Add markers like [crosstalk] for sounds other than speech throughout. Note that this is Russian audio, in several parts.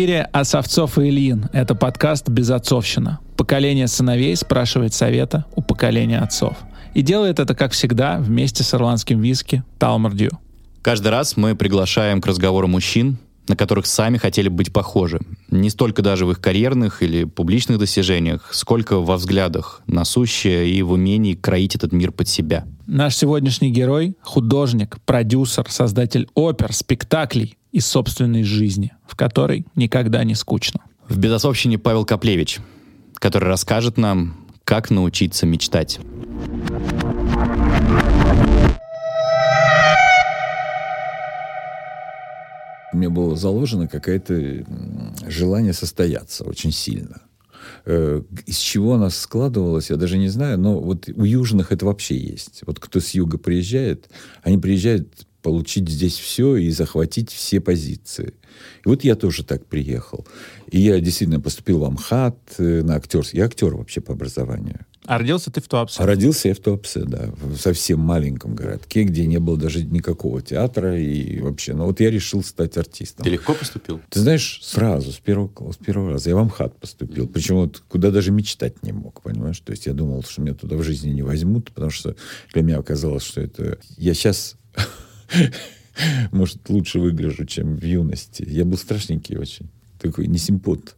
эфире Осовцов и Ильин. Это подкаст «Безотцовщина». Поколение сыновей спрашивает совета у поколения отцов. И делает это, как всегда, вместе с ирландским виски Талмардью. Каждый раз мы приглашаем к разговору мужчин, на которых сами хотели быть похожи. Не столько даже в их карьерных или публичных достижениях, сколько во взглядах на сущее и в умении кроить этот мир под себя. Наш сегодняшний герой — художник, продюсер, создатель опер, спектаклей из собственной жизни, в которой никогда не скучно. В «Безособщине» Павел Коплевич, который расскажет нам, как научиться мечтать. Меня было заложено какое-то желание состояться очень сильно. Э, из чего она складывалась, я даже не знаю, но вот у южных это вообще есть. Вот кто с юга приезжает, они приезжают получить здесь все и захватить все позиции. И вот я тоже так приехал. И я действительно поступил в Амхат э, на актерский. Я актер вообще по образованию. А родился ты в Туапсе? А родился я в Туапсе, да. В совсем маленьком городке, где не было даже никакого театра и вообще. Но вот я решил стать артистом. Ты легко поступил? Ты знаешь, сразу, с первого, с первого раза. Я в Амхат поступил. Причем вот куда даже мечтать не мог, понимаешь? То есть я думал, что меня туда в жизни не возьмут, потому что для меня оказалось, что это... Я сейчас [laughs] может, лучше выгляжу, чем в юности. Я был страшненький очень. Такой несимпот.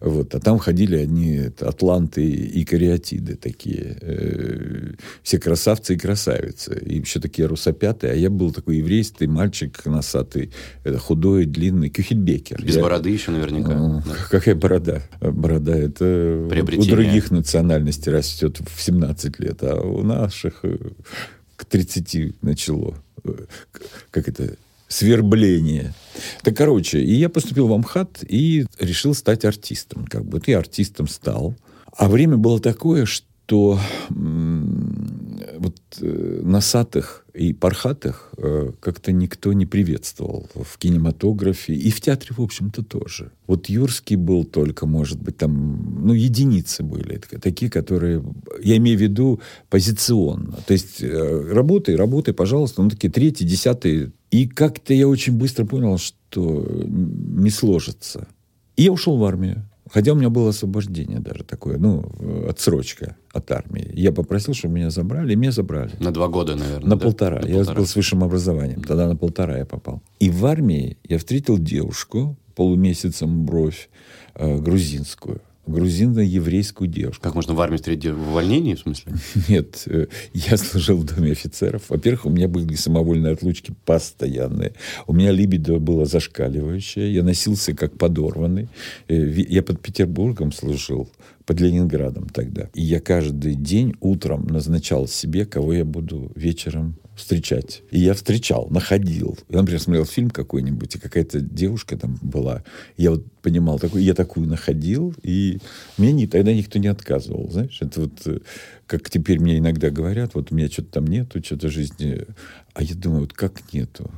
Вот. А там ходили одни атланты и кариатиды такие. Э, все красавцы и красавицы. И еще такие русопятые. А я был такой еврейский мальчик носатый, это худой, длинный, кюхельбекер. Без я, бороды еще наверняка. Ну, да. [laughs] Какая борода? Борода это у других национальностей растет в 17 лет, а у наших э, к 30 начало как это, свербление. Так, короче, и я поступил в Амхат и решил стать артистом. Как бы ты артистом стал. А время было такое, что вот э, носатых и пархатых э, как-то никто не приветствовал в кинематографе и в театре, в общем-то, тоже. Вот Юрский был только, может быть, там, ну, единицы были, такие, которые, я имею в виду позиционно. То есть, э, работай, работай, пожалуйста, ну, такие третий, десятый. И как-то я очень быстро понял, что не сложится. И я ушел в армию. Хотя у меня было освобождение даже такое, ну, отсрочка от армии. Я попросил, чтобы меня забрали, и меня забрали. На два года, наверное. На да? полтора. На я полтора. был с высшим образованием. Тогда на полтора я попал. И в армии я встретил девушку, полумесяцем бровь, э, грузинскую грузино-еврейскую девушку. Как можно в армии встретить в увольнении, в смысле? [laughs] Нет, э, я служил в Доме офицеров. Во-первых, у меня были самовольные отлучки постоянные. У меня либидо было зашкаливающее. Я носился как подорванный. Э, я под Петербургом служил под Ленинградом тогда. И я каждый день утром назначал себе, кого я буду вечером встречать. И я встречал, находил. Я, например, смотрел фильм какой-нибудь, и какая-то девушка там была. Я вот понимал, такой, я такую находил, и мне не, тогда никто не отказывал. Знаешь, это вот э, как теперь мне иногда говорят, вот у меня что-то там нету, что-то жизни. А я думаю, вот как нету?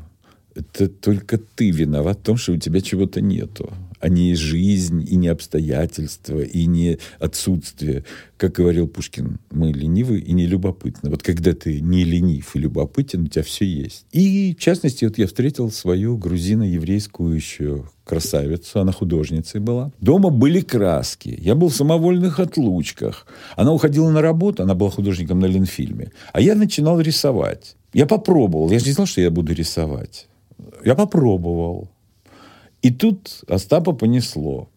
Это только ты виноват в том, что у тебя чего-то нету а не жизнь, и не обстоятельства, и не отсутствие. Как говорил Пушкин, мы ленивы и не любопытны. Вот когда ты не ленив и любопытен, у тебя все есть. И, в частности, вот я встретил свою грузино-еврейскую еще красавицу, она художницей была. Дома были краски. Я был в самовольных отлучках. Она уходила на работу, она была художником на Ленфильме. А я начинал рисовать. Я попробовал. Я же не знал, что я буду рисовать. Я попробовал. И тут Остапа понесло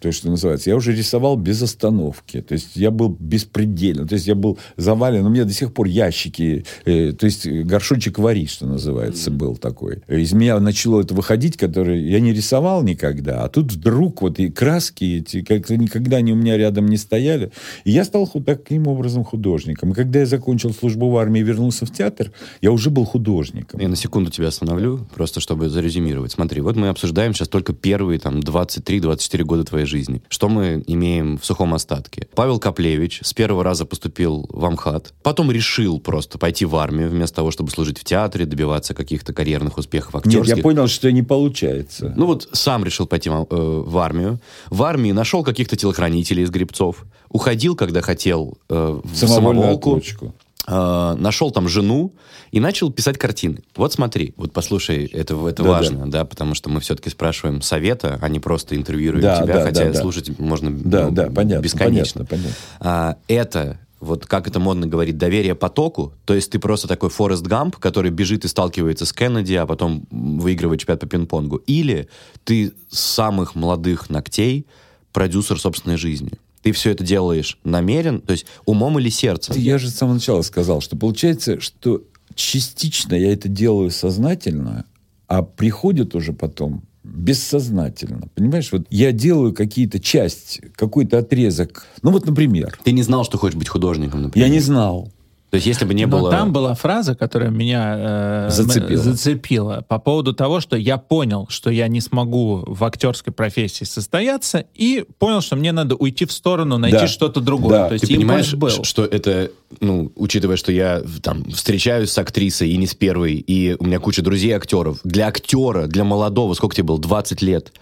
то, что называется. Я уже рисовал без остановки. То есть я был беспредельно. То есть я был завален. У меня до сих пор ящики, э, то есть горшочек вари, что называется, mm-hmm. был такой. Из меня начало это выходить, который я не рисовал никогда. А тут вдруг вот и краски эти как-то никогда они у меня рядом не стояли. И я стал таким образом художником. И когда я закончил службу в армии и вернулся в театр, я уже был художником. Я на секунду тебя остановлю, просто чтобы зарезюмировать. Смотри, вот мы обсуждаем сейчас только первые там 23-24 года твоей жизни. Что мы имеем в сухом остатке? Павел Коплевич с первого раза поступил в Амхат, потом решил просто пойти в армию вместо того, чтобы служить в театре, добиваться каких-то карьерных успехов актерских. Нет, я понял, что не получается. Ну вот сам решил пойти в, э, в армию. В армии нашел каких-то телохранителей из Грибцов. Уходил, когда хотел э, в самоволку. Отлучку э, нашел там жену и начал писать картины. Вот смотри, вот послушай, это, это Да, важно, да. потому что мы все-таки спрашиваем совета, а не просто интервьюируем Да, тебя, да, хотя да, да. слушать можно Да, ну, да, понятно, бесконечно. понятно, понятно. А, это вот как это модно говорить, доверие потоку, то есть ты просто такой Форест Гамп, который бежит и сталкивается с Кеннеди, а потом выигрывает чемпионат по пинг-понгу. Или ты с самых молодых ногтей продюсер собственной жизни. Ты все это делаешь намерен, то есть умом или сердцем. Я же с самого начала сказал, что получается, что частично я это делаю сознательно, а приходит уже потом бессознательно. Понимаешь, вот я делаю какие-то часть, какой-то отрезок. Ну вот, например, Ты не знал, что хочешь быть художником, например. я не знал. То есть если бы не Но было... там была фраза, которая меня э, Зацепила. зацепила по поводу того, что я понял, что я не смогу в актерской профессии состояться, и понял, что мне надо уйти в сторону, найти Да. что-то другое. Да. То есть Ты понимаешь, был. что это, ну, учитывая, что я там встречаюсь с актрисой и не с первой, и у меня куча друзей актеров. Для актера, для молодого, сколько тебе было, 20 лет,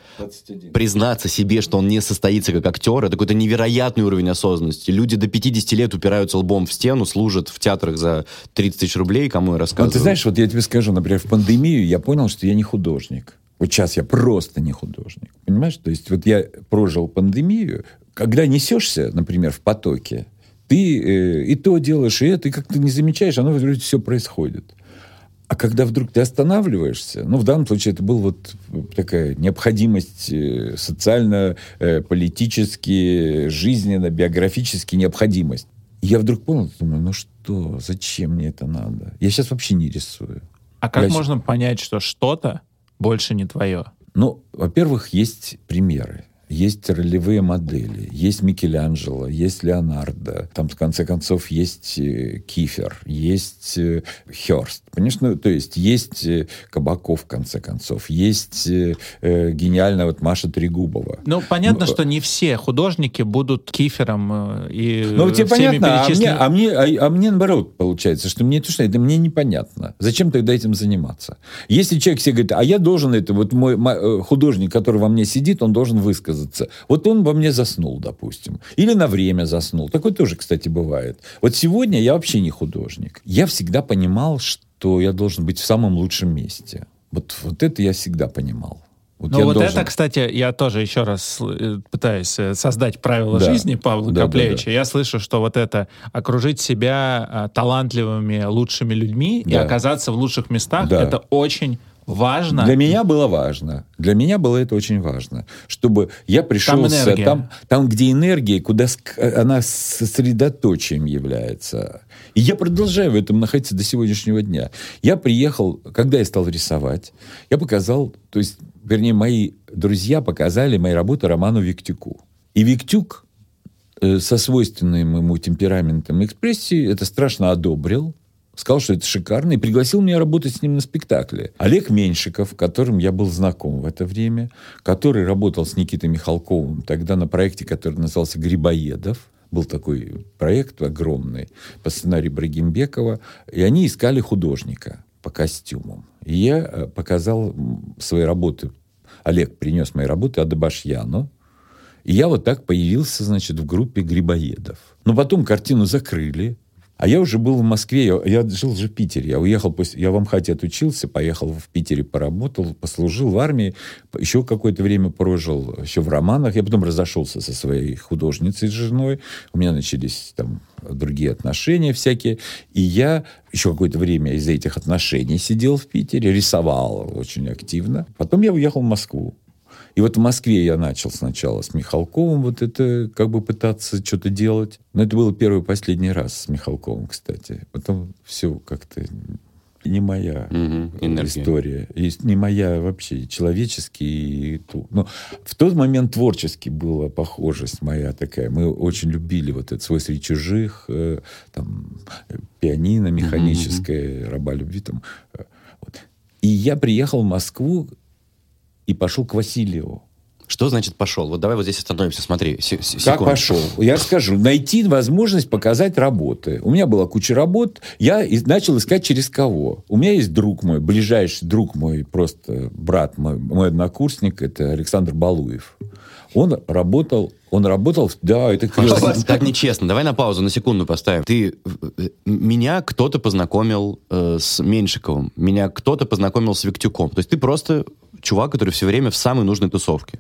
признаться себе, что он не состоится как актер, это какой-то невероятный уровень осознанности. Люди до 50 лет упираются лбом в стену, служат в театрах за 30 тысяч рублей, кому я рассказываю. Вот ты знаешь, вот я тебе скажу, например, в пандемию я понял, что я не художник. Вот сейчас я просто не художник. Понимаешь? То есть вот я прожил пандемию. Когда несешься, например, в потоке, ты э, и то делаешь, и это, и как ты не замечаешь, оно вроде все происходит. А когда вдруг ты останавливаешься, ну, в данном случае это была вот такая необходимость э, социально, э, политически, жизненно, биографически необходимость. Я вдруг понял, думаю, ну что, зачем мне это надо? Я сейчас вообще не рисую. А как Я можно понять, что что-то больше не твое? Ну, во-первых, есть примеры. Есть ролевые модели, есть Микеланджело, есть Леонардо, там, в конце концов, есть э, Кифер, есть э, Хёрст. Конечно, то есть есть э, Кабаков, в конце концов, есть э, гениальная вот Маша Трегубова. Ну, понятно, Ну, что не все художники будут кифером и Ну, тебе всеми понятно, а мне, а, мне, а, а мне наоборот получается, что мне то, что это мне непонятно. Зачем тогда этим заниматься? Если человек себе говорит, а я должен это, вот мой э, художник, который во мне сидит, он должен высказаться. Вот он во мне заснул, допустим. Или на время заснул. Такое тоже, кстати, бывает. Вот сегодня я вообще не художник. Я всегда понимал, что я должен быть в самом лучшем месте. Вот, вот это я всегда понимал. Вот Ну вот должен- это, кстати, я тоже еще раз э, пытаюсь э, создать правила Да. жизни Павла Да, да, Коплевича. Я слышу, что вот это окружить себя а, талантливыми, лучшими людьми и Да. оказаться в лучших местах, Да. это очень важно. Для меня было важно. Для меня было это очень важно. Чтобы я пришел... Там с- там, там, где энергия, куда ск- она сосредоточием является. И я продолжаю в этом находиться до сегодняшнего дня. Я приехал, когда я стал рисовать, я показал, то есть, вернее, мои друзья показали мои работы Роману Виктюку. И Виктюк э, со свойственным ему темпераментом и экспрессией это страшно одобрил, сказал, что это шикарно, и пригласил меня работать с ним на спектакле. Олег Меньшиков, которым я был знаком в это время, который работал с Никитой Михалковым тогда на проекте, который назывался «Грибоедов», был такой проект огромный по сценарию Брагимбекова, и они искали художника по костюмам. И я э, показал свои работы. Олег принес мои работы Адабашьяну, и я вот так появился, значит, в группе грибоедов. Но потом картину закрыли. А я уже был в Москве, я, я жил же в Питере. Я уехал, после, я в Амхате отучился, поехал в Питере, поработал, послужил в армии, еще какое-то время прожил, еще в романах. Я потом разошелся со своей художницей, с женой. У меня начались там другие отношения всякие. И я еще какое-то время из-за этих отношений сидел в Питере, рисовал очень активно. Потом я уехал в Москву. И вот в Москве я начал сначала с Михалковым вот это как бы пытаться что-то делать. Но это было первый и последний раз с Михалковым, кстати. Потом все как-то не моя энергия. история. И не моя вообще человеческий. Но в тот момент творчески была похожесть моя такая. Мы очень любили вот этот свой среди чужих, э, там, пианино механическое, раба любви. Там, э, вот. И я приехал в Москву и пошел к Васильеву. Что значит пошел? Вот давай вот здесь остановимся, смотри. се- се- Как пошел? Я расскажу. Найти возможность показать работы. У меня была куча работ. Я и- начал искать через кого. У меня есть друг мой, ближайший друг мой, просто брат мой, мой однокурсник, это Александр Балуев. Он работал, он работал, да, это клево. так, так нечестно. Давай на паузу, на секунду поставим. Ты, э, меня кто-то познакомил э, с Меньшиковым, меня кто-то познакомил с Виктюком. То есть ты просто чувак, который все время в самой нужной тусовке.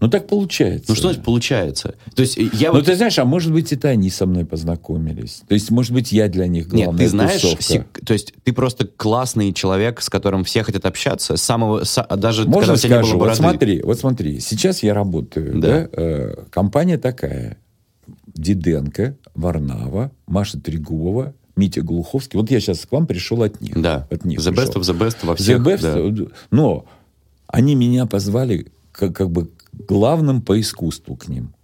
Ну, так получается. Ну что значит получается? То есть э, я Ну, вот... ты знаешь, а может быть, это они со мной познакомились. То есть, может быть, я для них Нет, главная ты знаешь, тусовка. сек- то есть ты просто классный человек, с которым все хотят общаться, с самого, с- даже Можно когда у тебя не было Вот смотри, вот смотри. Сейчас я работаю, Да. да? э, компания такая. Диденко, Варнава, Маша Трегубова, Митя Глуховский. Вот я сейчас к вам пришел от них. Да, От них the best пришел. of the best во The всех. best, да. Но они меня позвали как, как бы главным по искусству к ним.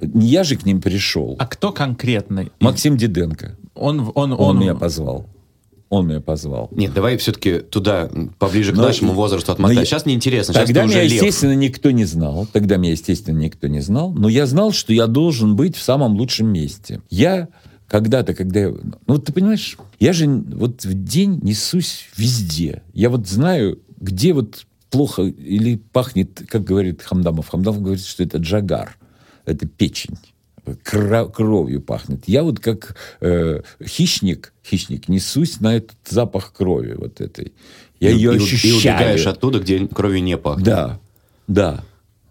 Не я же к ним пришел. А кто конкретно? Максим Диденко. Он, он, Он, он, меня позвал. Он меня позвал. Нет, давай все-таки туда, поближе к Но нашему возрасту но отмотай. я- Сейчас мне интересно, сейчас Тогда ты меня, уже лев. естественно, никто не знал. Тогда меня, естественно, никто не знал. Но я знал, что я должен быть в самом лучшем месте. Я когда-то, когда... я- Ну, вот ты понимаешь, я же вот в день несусь везде. Я вот знаю, где вот плохо или пахнет, как говорит Хамдамов. Хамдамов говорит, что это джагар. Это печень. Кровью пахнет. Я вот как э, хищник, хищник, несусь на этот запах крови вот этой. Я И- ее и, ощущаю. И убегаешь оттуда, где кровью не пахнет. Да, да,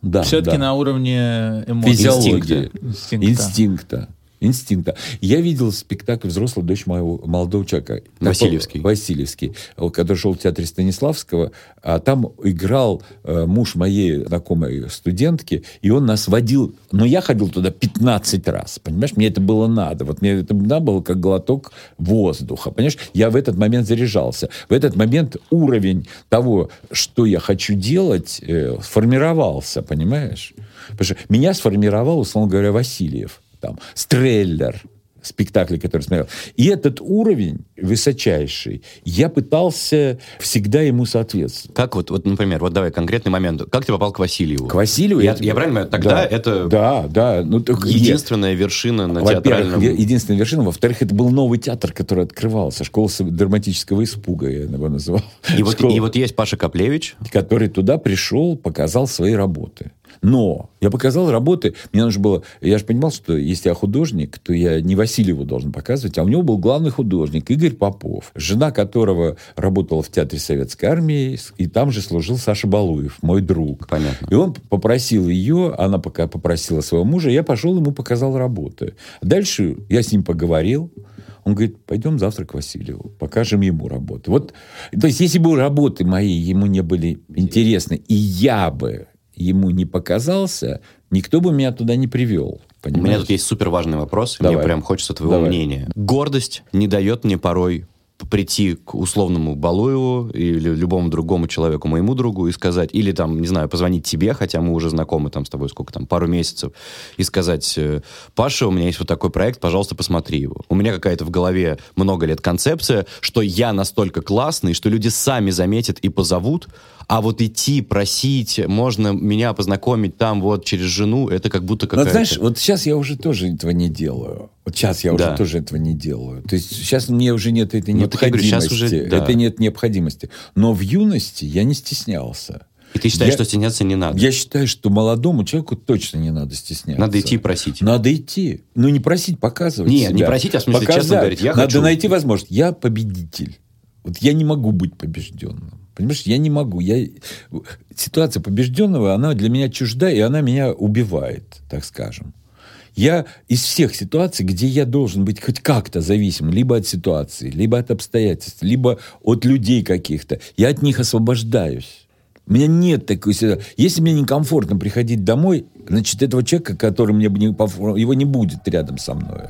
да. все-таки да. на уровне эмоций. Физиологии. Инстинкта. Инстинкта. Инстинкта. Я видел спектакль «Взрослая дочь моего молодого человека». Васильевский. Васильевский, который шел в театре Станиславского. А там играл э, муж моей знакомой студентки, и он нас водил. Но я ходил туда 15 раз, понимаешь? Мне это было надо. Вот мне это надо было как глоток воздуха, понимаешь? Я в этот момент заряжался. В этот момент уровень того, что я хочу делать, э, сформировался, понимаешь? Потому что меня сформировал, условно говоря, Васильев там, Стреллер, спектакли, которые смотрел. И этот уровень высочайший, я пытался всегда ему соответствовать. Как вот, вот, например, вот давай конкретный момент. Как ты попал к Васильеву? К Васильеву... Я, это- я правильно понимаю, тогда Да, это Да, да. Ну, так единственная вершина на театральном... единственная вершина. Во-вторых, это был новый театр, который открывался. Школа драматического испуга, я его называл. И вот, и вот есть Паша Коплевич, который туда пришел, показал свои работы. Но я показал работы, мне нужно было... Я же понимал, что если я художник, то я не Васильеву должен показывать, а у него был главный художник Игорь Попов, жена которого работала в Театре Советской Армии, и там же служил Саша Балуев, мой друг. Понятно. И он попросил ее, она пока попросила своего мужа, я пошел ему показал работы. Дальше я с ним поговорил, он говорит, пойдем завтра к Васильеву, покажем ему работы. Вот, то есть, если бы работы мои ему не были интересны, и я бы ему не показался, никто бы меня туда не привел. у меня Понимаешь? тут есть супер важный вопрос, и мне Давай. прям хочется твоего Давай. мнения. Гордость не дает мне порой прийти к условному Балуеву или любому другому человеку, моему другу, и сказать, или там, не знаю, позвонить тебе, хотя мы уже знакомы там с тобой сколько там, пару месяцев, и сказать, э, Паша, у меня есть вот такой проект, пожалуйста, посмотри его. У меня какая-то в голове много лет концепция, что я настолько классный, что люди сами заметят и позовут, а вот идти, просить, можно меня познакомить там вот через жену, это как будто какая-то... знаешь, вот сейчас я уже тоже этого не делаю. Вот сейчас я уже Да. тоже этого не делаю. То есть сейчас мне уже нет этой Ну, я говорю, необходимости. щас уже, да. Это нет необходимости. Но в юности я не стеснялся. И ты считаешь, Я- что стесняться не надо? Я считаю, что молодому человеку точно не надо стесняться. Надо идти и просить. Надо идти. Ну, не просить, показывать Не, себя. не просить, а в смысле честно Показать. говорить, я Надо хочу. найти возможность. Я победитель. Вот я не могу быть побежденным. Понимаешь, я не могу. Я... Ситуация побежденного, она для меня чужда, и она меня убивает, так скажем. Я из всех ситуаций, где я должен быть хоть как-то зависим, либо от ситуации, либо от обстоятельств, либо от людей каких-то, я от них освобождаюсь. У меня нет такой ситуации. Если мне некомфортно приходить домой, значит, этого человека, который мне не комфортно, его не будет рядом со мной.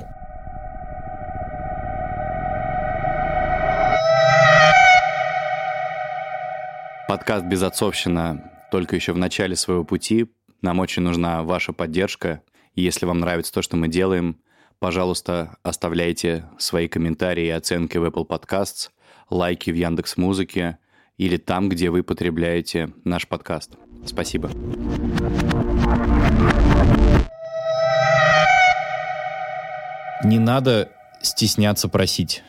Подкаст «Безотцовщина» только еще в начале своего пути. Нам очень нужна ваша поддержка. Если вам нравится то, что мы делаем, пожалуйста, оставляйте свои комментарии и оценки в Apple Podcasts, лайки в Яндекс Музыке или там, где вы потребляете наш подкаст. Спасибо. Не надо стесняться просить.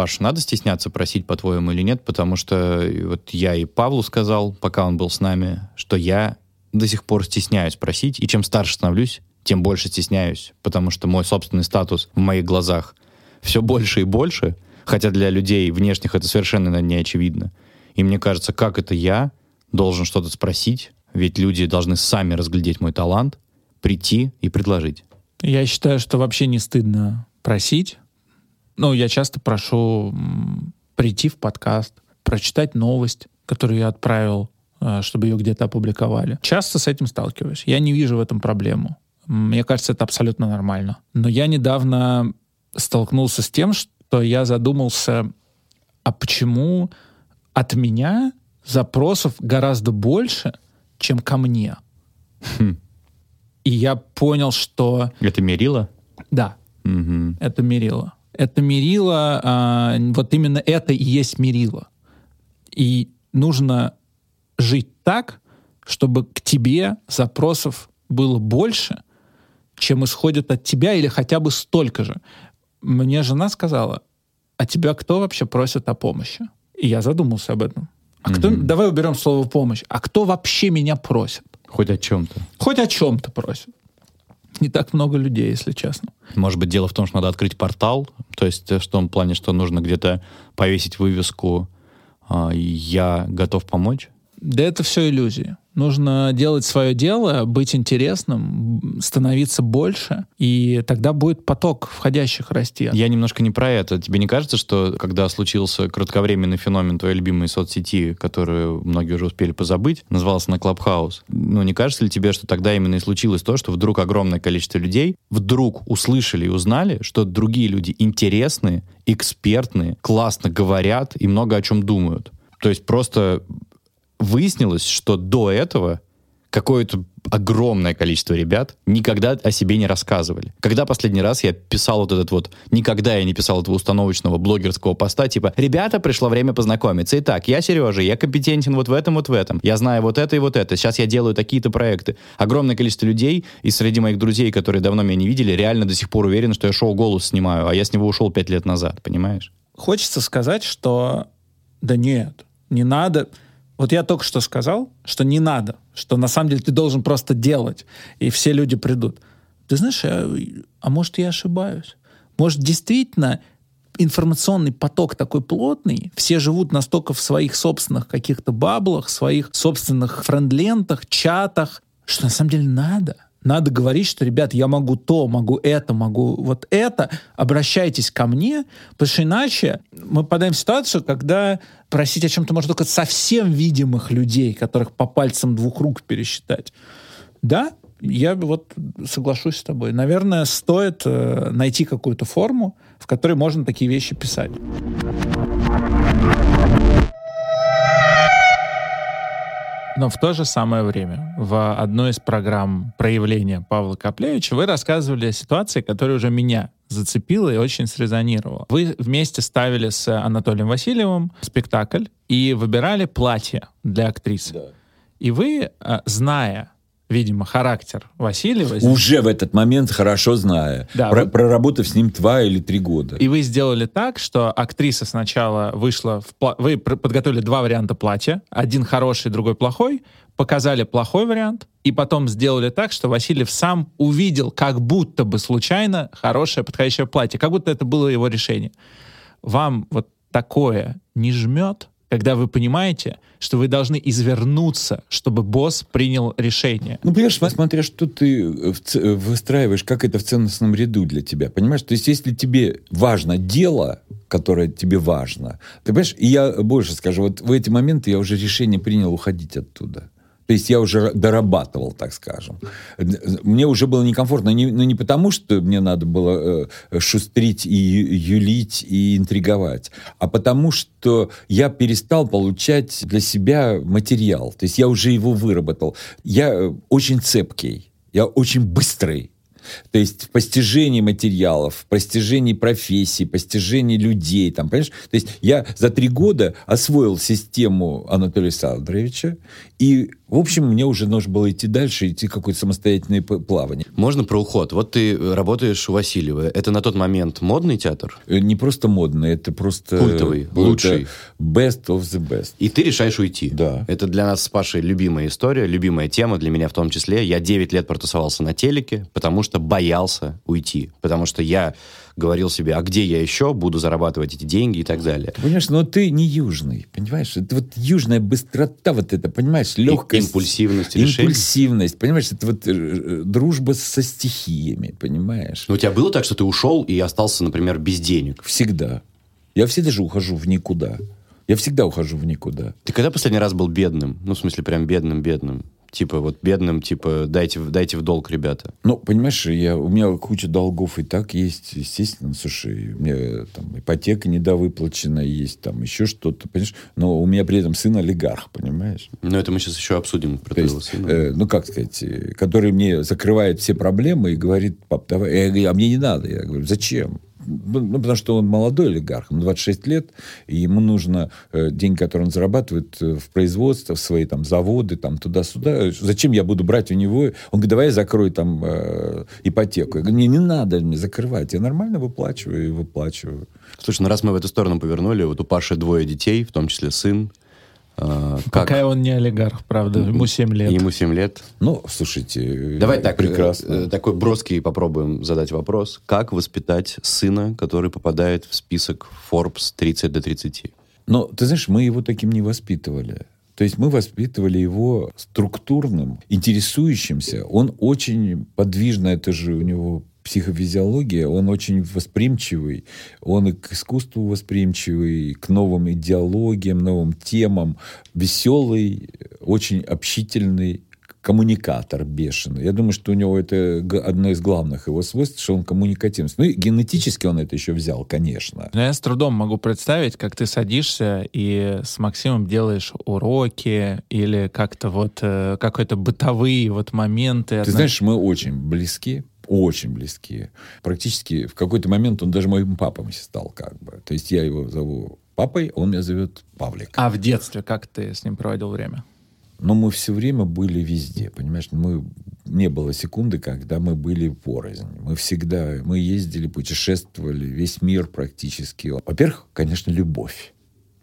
Паш, надо стесняться просить, по-твоему, или нет? Потому что вот я и Павлу сказал, пока он был с нами, что я до сих пор стесняюсь просить, и чем старше становлюсь, тем больше стесняюсь, потому что мой собственный статус в моих глазах все больше и больше, хотя для людей внешних это совершенно не очевидно. И мне кажется, как это я должен что-то спросить, ведь люди должны сами разглядеть мой талант, прийти и предложить. Я считаю, что вообще не стыдно просить. Ну, я часто прошу прийти в подкаст, прочитать новость, которую я отправил, э, чтобы ее где-то опубликовали. Часто с этим сталкиваюсь. Я не вижу в этом проблему. Мне кажется, это абсолютно нормально. Но я недавно столкнулся с тем, что я задумался, а почему от меня запросов гораздо больше, чем ко мне. Хм. И я понял, что... Это мерило? Да, угу. это мерило. Это мерило, а, вот именно это и есть мерило. И нужно жить так, чтобы к тебе запросов было больше, чем исходит от тебя, или хотя бы столько же. Мне жена сказала, а тебя кто вообще просит о помощи? И я задумался об этом. А кто, mm давай уберем слово помощь. А кто вообще меня просит? Хоть о чем-то. Хоть о чем-то просит. Не так много людей, если честно. Может быть, дело в том, что надо открыть портал, то есть в том плане, что нужно где-то повесить вывеску э, «Я готов помочь». Да это все иллюзии. Нужно делать свое дело, быть интересным, становиться больше, и тогда будет поток входящих расти. Я немножко не про это. Тебе не кажется, что когда случился кратковременный феномен твоей любимой соцсети, которую многие уже успели позабыть, назывался на Клабхаус, ну не кажется ли тебе, что тогда именно и случилось то, что вдруг огромное количество людей вдруг услышали и узнали, что другие люди интересные, экспертные, классно говорят и много о чем думают? То есть просто выяснилось, что до этого какое-то огромное количество ребят никогда о себе не рассказывали. Когда последний раз я писал вот этот вот, никогда я не писал этого установочного блогерского поста, типа, ребята, пришло время познакомиться. Итак, я Сережа, я компетентен вот в этом, вот в этом. Я знаю вот это и вот это. Сейчас я делаю такие-то проекты. Огромное количество людей, и среди моих друзей, которые давно меня не видели, реально до сих пор уверены, что я шоу «Голос» снимаю, а я с него ушел пять лет назад, понимаешь? Хочется сказать, что да нет, не надо вот я только что сказал, что не надо, что на самом деле ты должен просто делать, и все люди придут. Ты знаешь, а, а может я ошибаюсь? Может действительно информационный поток такой плотный, все живут настолько в своих собственных каких-то баблах, своих собственных френдлентах, чатах, что на самом деле надо — надо говорить, что, ребят, я могу то, могу это, могу вот это, обращайтесь ко мне, потому что иначе мы попадаем в ситуацию, когда просить о чем-то можно только совсем видимых людей, которых по пальцам двух рук пересчитать. Да, я вот соглашусь с тобой. Наверное, стоит э, найти какую-то форму, в которой можно такие вещи писать. Но в то же самое время в одной из программ проявления Павла Коплевича вы рассказывали о ситуации, которая уже меня зацепила и очень срезонировала. Вы вместе ставили с Анатолием Васильевым спектакль и выбирали платье для актрисы. Да. И вы, а, зная видимо, характер Васильева. Уже в этот момент хорошо зная, да, про, вы... проработав с ним два или три года. И вы сделали так, что актриса сначала вышла... В пла... Вы подготовили два варианта платья, один хороший, другой плохой, показали плохой вариант, и потом сделали так, что Васильев сам увидел как будто бы случайно хорошее подходящее платье, как будто это было его решение. Вам вот такое не жмет? Когда вы понимаете, что вы должны извернуться, чтобы босс принял решение. Ну, понимаешь, смотря что ты э, э, выстраиваешь, как это в ценностном ряду для тебя, понимаешь? То есть, если тебе важно дело, которое тебе важно, ты понимаешь, и я больше скажу, вот в эти моменты я уже решение принял уходить оттуда. То есть я уже дорабатывал, так скажем. Мне уже было некомфортно, не, ну не потому, что мне надо было э, шустрить и юлить и интриговать, а потому что я перестал получать для себя материал. То есть я уже его выработал. Я э, очень цепкий, я очень быстрый. То есть в постижении материалов, в постижении профессий, постижении людей. Там, понимаешь? То есть я за три года освоил систему Анатолия Александровича и В общем, мне уже нужно было идти дальше, идти какое-то самостоятельное плавание. Можно про уход? Вот ты работаешь у Васильева. Это на тот момент модный театр? Э, Не просто модный, это просто... Культовый, это лучший. Best of the best. И ты решаешь уйти. Да. Это для нас с Пашей любимая история, любимая тема, для меня в том числе. Я 9 лет протусовался на телеке, потому что боялся уйти. Потому что я говорил себе, а где я еще буду зарабатывать эти деньги и так далее. Ты понимаешь, но ты не южный, понимаешь? Это вот южная быстрота вот это, понимаешь, легкость. импульсивность решений. Импульсивность, понимаешь? Это вот э, э, дружба со стихиями, понимаешь? Но у тебя было так, что ты ушел и остался, например, без денег? Всегда. Я всегда же ухожу в никуда. Я всегда ухожу в никуда. Ты когда последний раз был бедным? Ну, в смысле, прям бедным-бедным. Типа, вот бедным, типа, дайте, дайте в долг, ребята. Ну, понимаешь, я, у меня куча долгов и так есть, естественно. Слушай, у меня там ипотека недовыплачена есть, там еще что-то, понимаешь? Но у меня при этом сын олигарх, понимаешь? Но это мы сейчас еще обсудим про То твоего есть, сына. э, ну, как сказать, э, который мне закрывает все проблемы и говорит, пап, давай. Я говорю, а мне не надо. Я говорю, зачем? Ну, ну, потому что он молодой олигарх, ему 26 лет, и ему нужно э, деньги, которые он зарабатывает э, в производство, в свои там заводы, там туда-сюда. Зачем я буду брать у него? Он говорит, давай я закрою там э, ипотеку. Я говорю, мне не надо мне закрывать, я нормально выплачиваю и выплачиваю. Слушай, ну раз мы в эту сторону повернули, вот у Паши двое детей, в том числе сын. А, как? Пока он не олигарх, правда, ему 7 лет. Ему 7 лет. Ну, слушайте, Давай э, так, прекрасно. э, э, такой броский попробуем задать вопрос. Как воспитать сына, который попадает в список Forbes 30 до 30? Но, ты знаешь, мы его таким не воспитывали. То есть мы воспитывали его структурным, интересующимся. Он очень подвижно, это же у него психофизиология, он очень восприимчивый, он и к искусству восприимчивый, к новым идеологиям, новым темам, веселый, очень общительный, коммуникатор бешеный. Я думаю, что у него это одно из главных его свойств, что он коммуникативный. Ну и генетически он это еще взял, конечно. Но я с трудом могу представить, как ты садишься и с Максимом делаешь уроки или как-то вот э, какой-то бытовые вот моменты. Ты знаешь, мы очень близки, очень близки. Практически в какой-то момент он даже моим папой стал как бы. То есть я его зову папой, он меня зовет Павлик. А в детстве как ты с ним проводил время? Но мы все время были везде, понимаешь? Мы не было секунды, когда мы были порознь. Мы всегда, мы ездили, путешествовали, весь мир практически. Во-первых, конечно, любовь.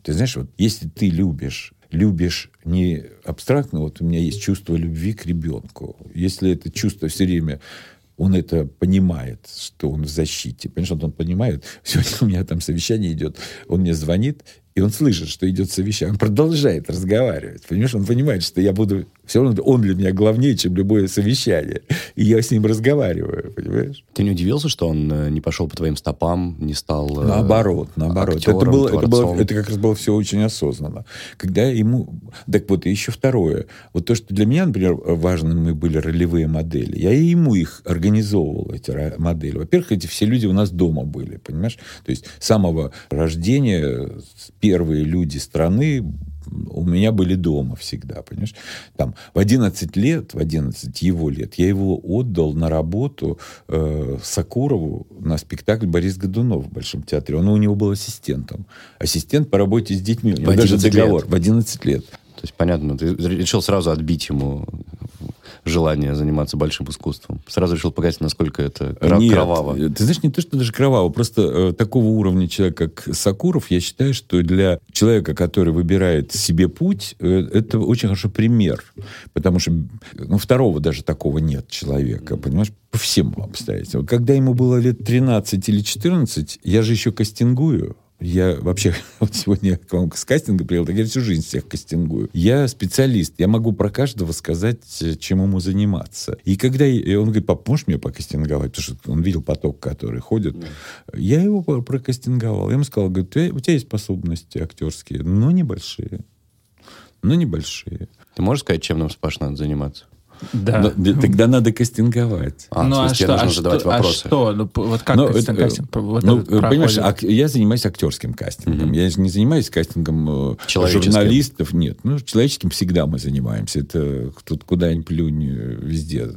Ты знаешь, вот если ты любишь, любишь не абстрактно, вот у меня есть чувство любви к ребенку. Если это чувство все время он это понимает, что он в защите. Понимаешь, вот он понимает, [laughs] сегодня у меня там совещание идет, он мне звонит, и он слышит, что идет совещание. Он продолжает разговаривать. Понимаешь, он понимает, что я буду... Все равно он для меня главнее, чем любое совещание. И я с ним разговариваю, понимаешь? Ты не удивился, что он э, не пошел по твоим стопам, не стал... э, Наоборот, наоборот. актером, это, было, это, было, это как раз было все очень осознанно. Когда ему... Так вот, и еще второе. Вот то, что для меня, например, важными были ролевые модели. Я и ему их организовывал, эти модели. Во-первых, эти все люди у нас дома были, понимаешь? То есть с самого рождения первые люди страны у меня были дома всегда, понимаешь? Там в 11 лет, в 11 его лет, я его отдал на работу э, Сакурову на спектакль «Борис Годунов» в Большом театре. Он у него был ассистентом. Ассистент по работе с детьми. У него В даже 11 договор. лет. В 11 лет. То есть, понятно, ты решил сразу отбить ему желание заниматься большим искусством. Сразу решил показать, насколько это кра- Нет, кроваво. э, Ты знаешь, не то, что даже кроваво, просто э, такого уровня человек, как Сакуров, я считаю, что для человека, который выбирает себе путь, э, это очень хороший пример. Потому что ну, второго даже такого нет человека, понимаешь, по всем обстоятельствам. Когда ему было лет 13 или 14, я же еще кастингую. Я вообще [laughs] вот сегодня к вам с кастинга приехал, так я всю жизнь всех кастингую. Я специалист, я могу про каждого сказать, э, чем ему заниматься. И когда и он говорит, пап, можешь меня покастинговать? Потому что он видел поток, который ходит. Я его про- прокастинговал. Я ему сказал, говорит, «У тебя- у тебя есть способности актерские, но небольшие. Но небольшие. Ты можешь сказать, чем нам с Паш надо заниматься? Да. Но- да, тогда надо кастинговать. А, ну в а тебе что, нужно а задавать что, вопросы. а что? Ну, вот как Ну, кастинг, это, кастинг, вот ну, этот понимаешь, ак- я занимаюсь актерским кастингом. Я же не занимаюсь кастингом э, журналистов. Нет, ну, человеческим всегда мы занимаемся. Это тут куда ни плюнь, э, везде.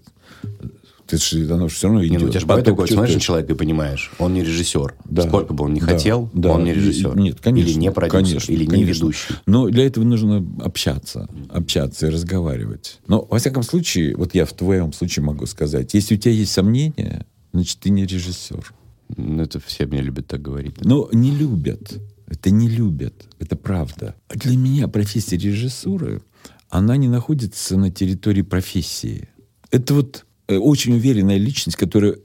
Ты же, оно же все равно идет. Не, ну, у тебя же бывает такое, смотришь на человека и понимаешь, он не режиссер. Да. Сколько бы он ни Да, хотел, да. он не режиссер. Нет, конечно. Или не продюсер, конечно, или не конечно. ведущий. Но для этого нужно общаться, общаться и разговаривать. Но, во всяком случае, вот я в твоем случае могу сказать, если у тебя есть сомнения, значит, ты не режиссер. Ну, это все меня любят так говорить. Но не любят. Это не любят. Это правда. А Для меня профессия режиссуры, она не находится на территории профессии. Это вот очень уверенная личность, которая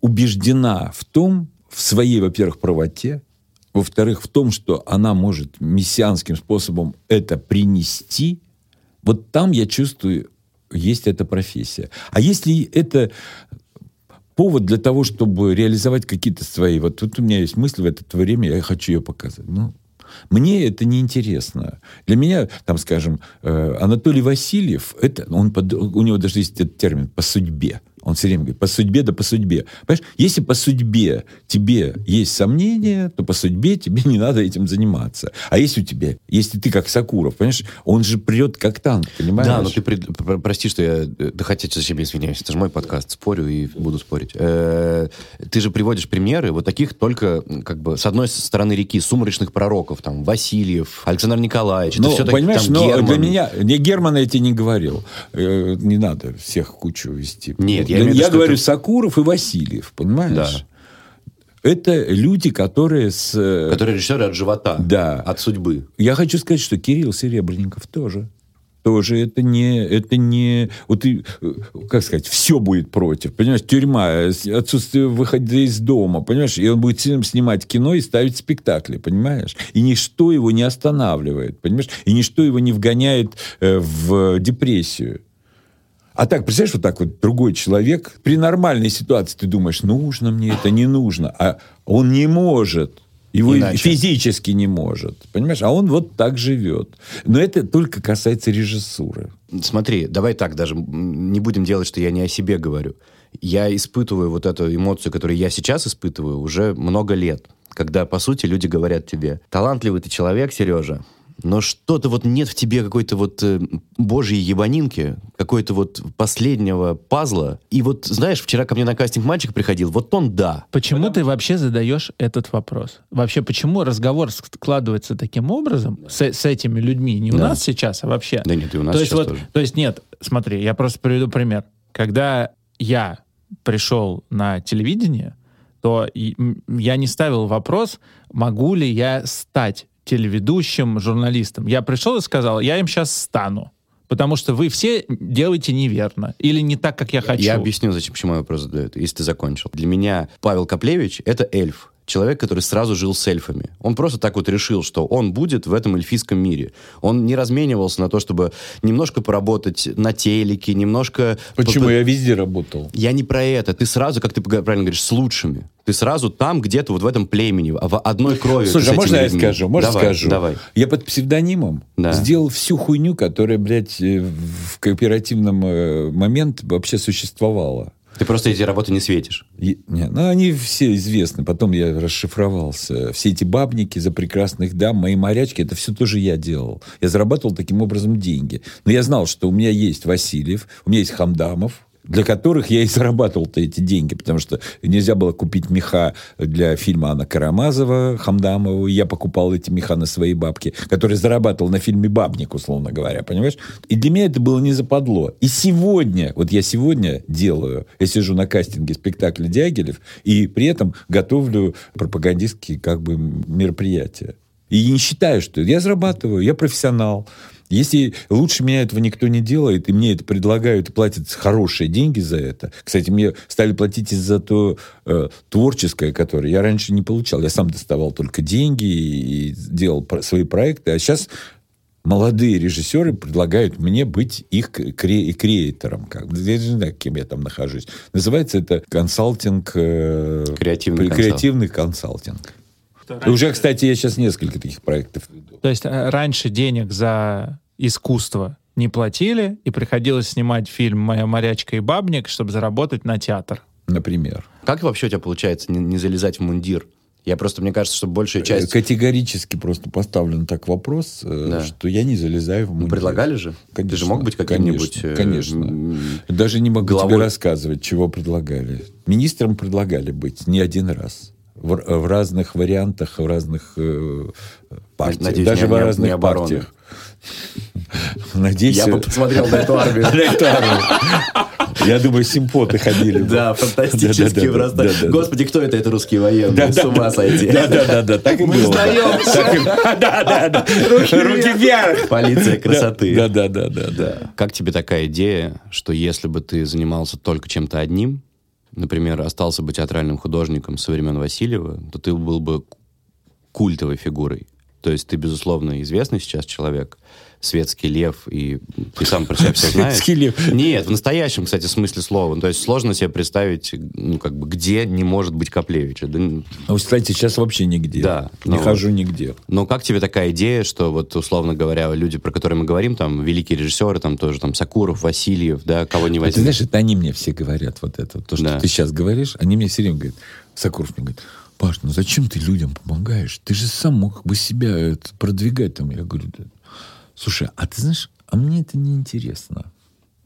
убеждена в том, в своей, во-первых, правоте, во-вторых, в том, что она может мессианским способом это принести, вот там я чувствую, есть эта профессия. А если это повод для того, чтобы реализовать какие-то свои... Вот тут у меня есть мысль в это время, я хочу ее показать. Ну, мне это не интересно. Для меня, там, скажем, э, Анатолий Васильев, это, он у него даже есть этот термин «по судьбе». Он все время говорит «по судьбе, да по судьбе». Понимаешь, если по судьбе тебе есть сомнения, то по судьбе тебе не надо этим заниматься. А если у тебя, если ты как Сакуров, понимаешь, он же прет как танк, понимаешь? Да, но ты пред- про- прости, что я... э, Да хотя зачем я извиняюсь, это же мой подкаст, спорю и буду спорить. Э, Ты же приводишь примеры вот таких только, как бы, с одной стороны реки, сумрачных пророков, там, Васильев, Александр Николаевич, это Ну, все понимаешь, там, но Герман. для меня, не Германа я тебе не говорил. Э, не надо всех кучу вести. Нет, я виду, что говорю это- Сакуров и Васильев, понимаешь? Да. Это люди, которые с... э, Которые режиссеры от живота, Да. от судьбы. Я хочу сказать, что Кирилл Серебренников тоже. Тоже это не, это не, вот и, э, как сказать, все будет против, понимаешь, тюрьма, э, отсутствие выхода из дома, понимаешь, и он будет сни- снимать кино и ставить спектакли, понимаешь, и ничто его не останавливает, понимаешь, и ничто его не вгоняет в депрессию. А так, представляешь, вот так вот другой человек, при нормальной ситуации ты думаешь, нужно мне это, не нужно, а он не может. Его Иначе. физически не может. Понимаешь? А он вот так живет. Но это только касается режиссуры. Смотри, давай так даже, не будем делать, что я не о себе говорю. Я испытываю вот эту эмоцию, которую я сейчас испытываю уже много лет. Когда, по сути, люди говорят тебе, талантливый ты человек, Сережа, но что-то вот нет в тебе какой-то вот э, божьей ебанинки, какой-то вот последнего пазла. И вот, знаешь, вчера ко мне на кастинг мальчик приходил, вот он да. Почему ты вообще задаешь этот вопрос? Вообще, почему разговор складывается таким образом с, с этими людьми? Не у Да. нас сейчас, а вообще. Да нет, и у нас то есть сейчас вот, тоже. то есть нет, смотри, я просто приведу пример. Когда я пришел на телевидение, то я не ставил вопрос, могу ли я стать телеведущим, журналистом. Я пришел и сказал, я им сейчас стану. Потому что вы все делаете неверно. Или не так, как я хочу. Я объясню, зачем, почему я вопрос задаю, если ты закончил. Для меня Павел Коплевич — это эльф. Человек, который сразу жил с эльфами. Он просто так вот решил, что он будет в этом эльфийском мире. Он не разменивался на то, чтобы немножко поработать на телеке, немножко... Почему П- я везде работал? Я не про это. Ты сразу, как ты правильно говоришь, с лучшими. Ты сразу там, где-то вот в этом племени, в одной крови. Слушай, а можно я людьми. скажу? Можно давай, скажу? Давай. Я под псевдонимом Да. сделал всю хуйню, которая, блядь, э, в кооперативном э, момент вообще существовала. Ты просто эти работы не светишь. И- не, ну, они все известны. Потом я расшифровался. Все эти бабники за прекрасных дам, мои морячки, это все тоже я делал. Я зарабатывал таким образом деньги. Но я знал, что у меня есть Васильев, у меня есть Хамдамов, для которых я и зарабатывал-то эти деньги, потому что нельзя было купить меха для фильма Анна Карамазова, Хамдамову. Я покупал эти меха на свои бабки, которые зарабатывал на фильме «Бабник», условно говоря, понимаешь? И для меня это было не западло. И сегодня, вот я сегодня делаю, я сижу на кастинге спектакля «Дягилев», и при этом готовлю пропагандистские как бы мероприятия. И не считаю, что я зарабатываю, я профессионал. Если лучше меня этого никто не делает, и мне это предлагают и платят хорошие деньги за это. Кстати, мне стали платить и за то э, творческое, которое я раньше не получал. Я сам доставал только деньги и делал про- свои проекты. А сейчас молодые режиссеры предлагают мне быть их кре- креатором. Как. Я не знаю, кем я там нахожусь. Называется это консалтинг... э, Креативный при- Креативный консалтинг. Уже, кстати, я сейчас несколько таких проектов веду. То есть э, раньше денег за искусство не платили, и приходилось снимать фильм «Моя морячка и бабник», чтобы заработать на театр. Например. Как вообще у тебя получается не, не залезать в мундир Я просто, мне кажется, что большая Э, часть... Категорически просто поставлен так вопрос, э, Да. что я не залезаю в Ну, мундир. предлагали же? Ты же мог быть каким-нибудь... Конечно, э, конечно. Даже не могу главой- тебе рассказывать, чего предлагали. Министрам предлагали быть не один раз. В, в разных вариантах, в разных э, партиях. Надеюсь, Даже не- в разных не партиях. Надеюсь, Я бы э, посмотрел на эту армию. [laughs] на эту армию. Я думаю, симпоты ходили. Да, фантастически Да-да-да, просто. Господи, кто это? Это русские военные. С ума сойти. Да, да, да, да, так и [laughs] Мы было. сдаемся. Так и- [laughs] Да, да, да. Руки вверх. Полиция красоты. Да, да, да, да, да. Как тебе такая идея, что если бы ты занимался только чем-то одним, например, остался бы театральным художником со времен Васильева, то ты был бы культовой фигурой. То есть ты, безусловно, известный сейчас человек, светский лев, и ты сам про себя все знаешь. Светский лев. Нет, в настоящем, кстати, смысле слова. То есть сложно себе представить, ну, как бы, где не может быть Коплевича. Да, Ну, кстати, сейчас вообще нигде. Да, Не ну хожу нигде. но как тебе такая идея, что вот, условно говоря, люди, про которые мы говорим, там, великие режиссеры, там тоже, там, Сакуров, Васильев, да, кого не А ты возьми. знаешь, это они мне все говорят вот это. То, что Да. ты сейчас говоришь, они мне все время говорят, Сокуров мне говорит, Паш, ну зачем ты людям помогаешь? Ты же сам мог бы себя это, продвигать там. Я говорю, «Да». слушай, а ты знаешь, а мне это не интересно.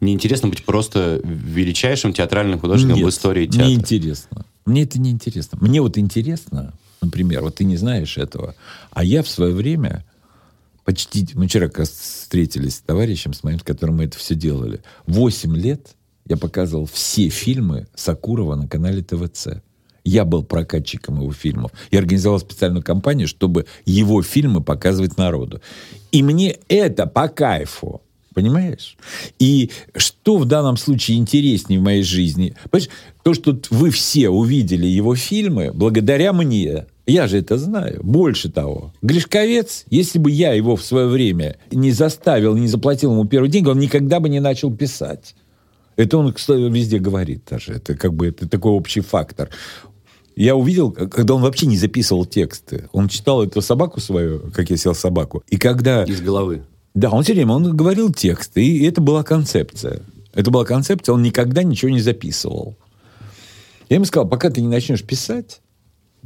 Неинтересно быть просто величайшим театральным художником в истории театра. Мне интересно. Мне это не интересно. Мне вот интересно, например, вот ты не знаешь этого, а я в свое время почти... Мы вчера как раз встретились с товарищем, с моим, с которым мы это все делали. Восемь лет я показывал все фильмы Сакурова на канале ТВЦ. Я был прокатчиком его фильмов. Я организовал специальную кампанию, чтобы его фильмы показывать народу. И мне это по кайфу. Понимаешь? И что в данном случае интереснее в моей жизни? Понимаешь, то, что вы все увидели его фильмы, благодаря мне, я же это знаю. Больше того, Гришковец, если бы я его в свое время не заставил, не заплатил ему первый деньги, он никогда бы не начал писать. Это он, кстати, везде говорит даже. Это как бы это такой общий фактор. Я увидел, когда он вообще не записывал тексты. Он читал эту собаку свою, как я сел собаку. И когда... Из головы. Да, он все время, он говорил тексты, и это была концепция. Это была концепция, он никогда ничего не записывал. Я ему сказал, пока ты не начнешь писать,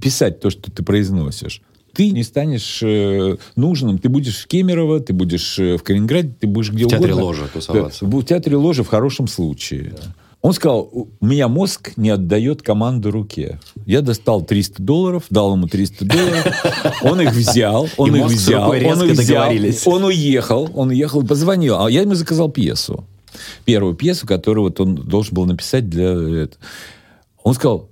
писать то, что ты произносишь, ты не станешь э, нужным. Ты будешь в Кемерово, ты будешь э, в Калининграде, ты будешь где В театре угодно. ложа тусоваться. Да, в театре ложа в хорошем случае. Он сказал, у меня мозг не отдает команду руке. Я достал 300 долларов, дал ему 300 долларов, он их взял, он их взял, он их взял, он уехал, он уехал, позвонил, а я ему заказал пьесу. Первую пьесу, которую вот он должен был написать для... этого. Он сказал,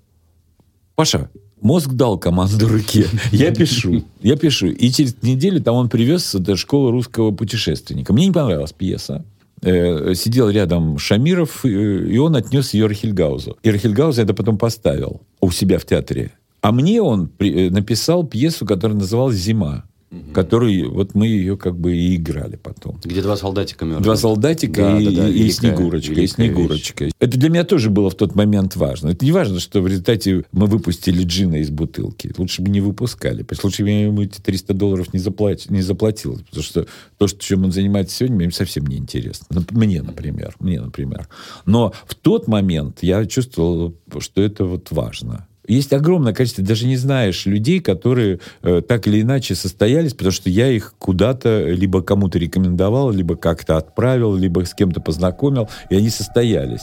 Паша, мозг дал команду руке. Я пишу. Я пишу. И через неделю там он привез до школы русского путешественника. Мне не понравилась пьеса. Э, Сидел рядом Шамиров, и он отнес ее Рахильгаузу. И Рахильгауза это потом поставил у себя в театре. А мне он э, написал пьесу, которая называлась «Зима», которую вот мы ее как бы и играли потом. Где два солдатика мертвых. Два солдатика Да, и, да, да, и великая- Снегурочка. И Снегурочка. Это для меня тоже было в тот момент важно. Это не важно, что в результате мы выпустили джина из бутылки. Лучше бы не выпускали. Лучше бы я ему эти 300 долларов не, заплатил, не заплатил. Потому что то, что, чем он занимается сегодня, мне совсем не интересно. Мне, например. Мне, например. Но в тот момент я чувствовал, что это вот важно. Есть огромное количество, даже не знаешь, людей, которые э, так или иначе состоялись, потому что я их куда-то либо кому-то рекомендовал, либо как-то отправил, либо с кем-то познакомил, и они состоялись.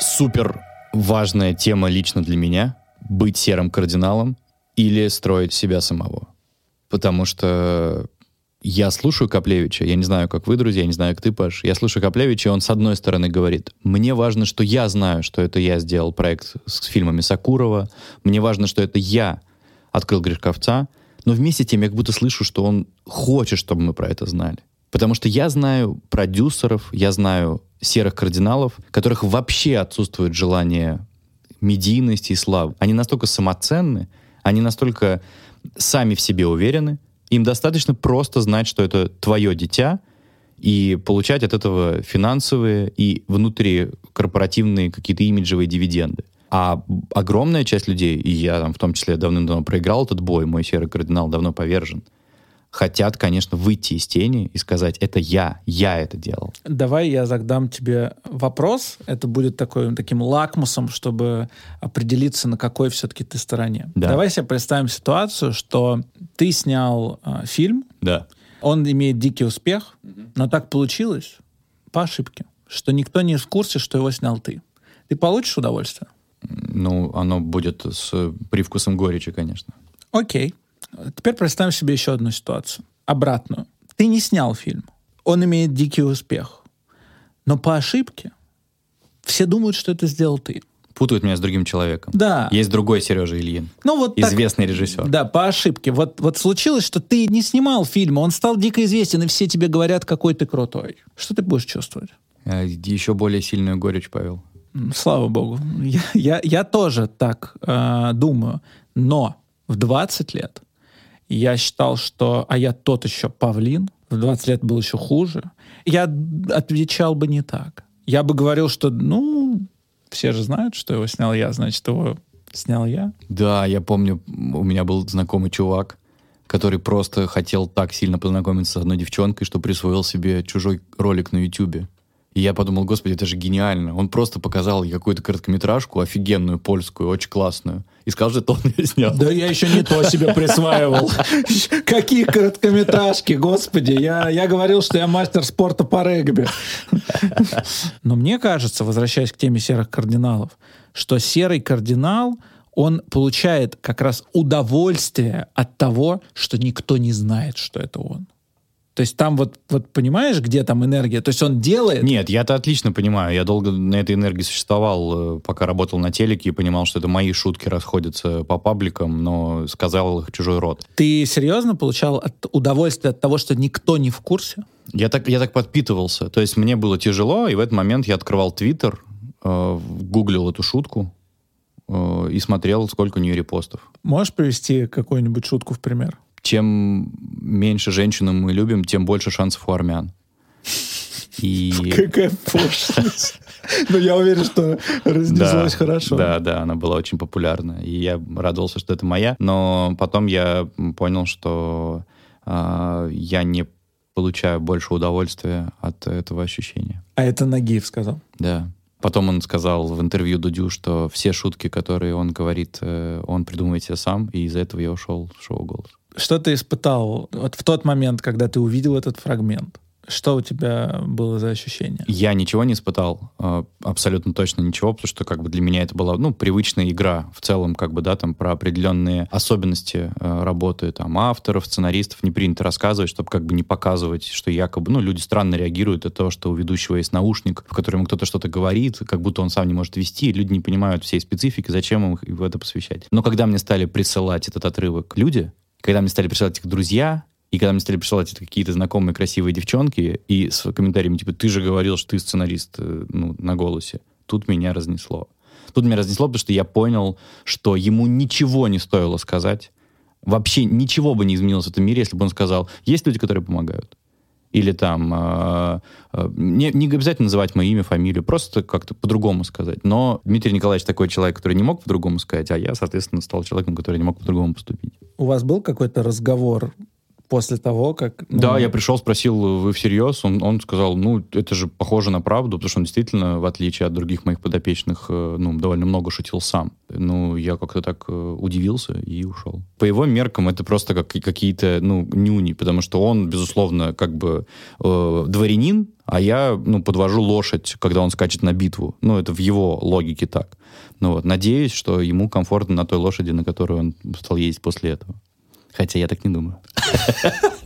Супер важная тема лично для меня — быть серым кардиналом или строить себя самого. Потому что я слушаю Коплевича, я не знаю, как вы, друзья, я не знаю, как ты, Паш, я слушаю Коплевича, и он с одной стороны говорит, мне важно, что я знаю, что это я сделал проект с фильмами Сакурова, мне важно, что это я открыл Гришковца, но вместе с тем я как будто слышу, что он хочет, чтобы мы про это знали. Потому что я знаю продюсеров, я знаю серых кардиналов, которых вообще отсутствует желание медийности и славы. Они настолько самоценны, они настолько сами в себе уверены, им достаточно просто знать, что это твое дитя, и получать от этого финансовые и внутрикорпоративные какие-то имиджевые дивиденды. А огромная часть людей, и я там в том числе давным-давно проиграл этот бой, мой серый кардинал давно повержен, хотят, конечно, выйти из тени и сказать, это я, я это делал. Давай я задам тебе вопрос. Это будет такой, таким лакмусом, чтобы определиться, на какой все-таки ты стороне. Да. Давай себе представим ситуацию, что ты снял э, фильм, Да. он имеет дикий успех, но так получилось по ошибке, что никто не в курсе, что его снял ты. Ты получишь удовольствие? Ну, оно будет с привкусом горечи, конечно. Окей. Теперь представим себе еще одну ситуацию. Обратную. Ты не снял фильм. Он имеет дикий успех. Но по ошибке все думают, что это сделал ты. Путают меня с другим человеком. Да. Есть другой Сережа Ильин, Ну вот так- известный режиссер. Да, по ошибке. Вот, вот случилось, что ты не снимал фильм, он стал дико известен, и все тебе говорят, какой ты крутой. Что ты будешь чувствовать? Э, Еще более сильную горечь, Павел. Слава богу. Я, я, я тоже так э, думаю. Но в 20 лет я считал, что... А я тот еще павлин. В 20 лет был еще хуже. Я отвечал бы не так. Я бы говорил, что, ну, все же знают, что его снял я, значит, его снял я. Да, я помню, у меня был знакомый чувак, который просто хотел так сильно познакомиться с одной девчонкой, что присвоил себе чужой ролик на Ютубе. И я подумал, господи, это же гениально. Он просто показал ей какую-то короткометражку, офигенную, польскую, очень классную. И сказал, что это он ее снял. Да я еще не то себе присваивал. [laughs] Какие короткометражки, господи. Я, я говорил, что я мастер спорта по регби. [laughs] Но мне кажется, возвращаясь к теме серых кардиналов, что серый кардинал, он получает как раз удовольствие от того, что никто не знает, что это он. То есть там вот, вот понимаешь, где там энергия? То есть он делает... Нет, я-то отлично понимаю. Я долго на этой энергии существовал, э, пока работал на телеке и понимал, что это мои шутки расходятся по пабликам, но сказал их чужой род. Ты серьезно получал от- удовольствие от того, что никто не в курсе? Я так, я так подпитывался. То есть мне было тяжело, и в этот момент я открывал Твиттер, э, гуглил эту шутку э, и смотрел, сколько у нее репостов. Можешь привести какую-нибудь шутку в пример? Чем меньше женщин мы любим, тем больше шансов у армян. И... Какая пошлость. Но я уверен, что разнеслось Да, хорошо. Да, да, она была очень популярна. И я радовался, что это моя. Но потом я понял, что а, я не получаю больше удовольствия от этого ощущения. А это Нагиев сказал. Да. Потом он сказал в интервью Дудю, что все шутки, которые он говорит, э, он придумывает себе сам, и из-за этого я ушел в шоу «Голос». Что ты испытал вот в тот момент, когда ты увидел этот фрагмент? Что у тебя было за ощущение? Я ничего не испытал, э, абсолютно точно ничего, потому что как бы для меня это была, ну, привычная игра в целом, как бы, да, там про определенные особенности э, работы там авторов, сценаристов не принято рассказывать, чтобы как бы не показывать, что якобы, ну, люди странно реагируют от того, что у ведущего есть наушник, в котором кто-то что-то говорит, как будто он сам не может вести, люди не понимают всей специфики, зачем им в это посвящать. Но когда мне стали присылать этот отрывок люди, когда мне стали присылать их друзья, и когда мне стали присылать это какие-то знакомые красивые девчонки, и с комментариями типа «ты же говорил, что ты сценарист э, ну, на голосе», тут меня разнесло. Тут меня разнесло, потому что я понял, что ему ничего не стоило сказать. Вообще ничего бы не изменилось в этом мире, если бы он сказал «есть люди, которые помогают». Или там, э, э, не, не обязательно называть мое имя, фамилию, просто как-то по-другому сказать. Но Дмитрий Николаевич такой человек, который не мог по-другому сказать, а я, соответственно, стал человеком, который не мог по-другому поступить. У вас был какой-то разговор после того, как... ну, Да, я пришел, спросил, вы всерьез? Он, он сказал, ну, это же похоже на правду, потому что он действительно, в отличие от других моих подопечных, э, ну, довольно много шутил сам. Ну, я как-то так э, удивился и ушел. По его меркам это просто как, какие-то, ну, нюни, потому что он, безусловно, как бы э, дворянин, а я, ну, подвожу лошадь, когда он скачет на битву. Ну, это в его логике так. Ну, вот, надеюсь, что ему комфортно на той лошади, на которой он стал ездить после этого. Хотя я так не думаю. [laughs]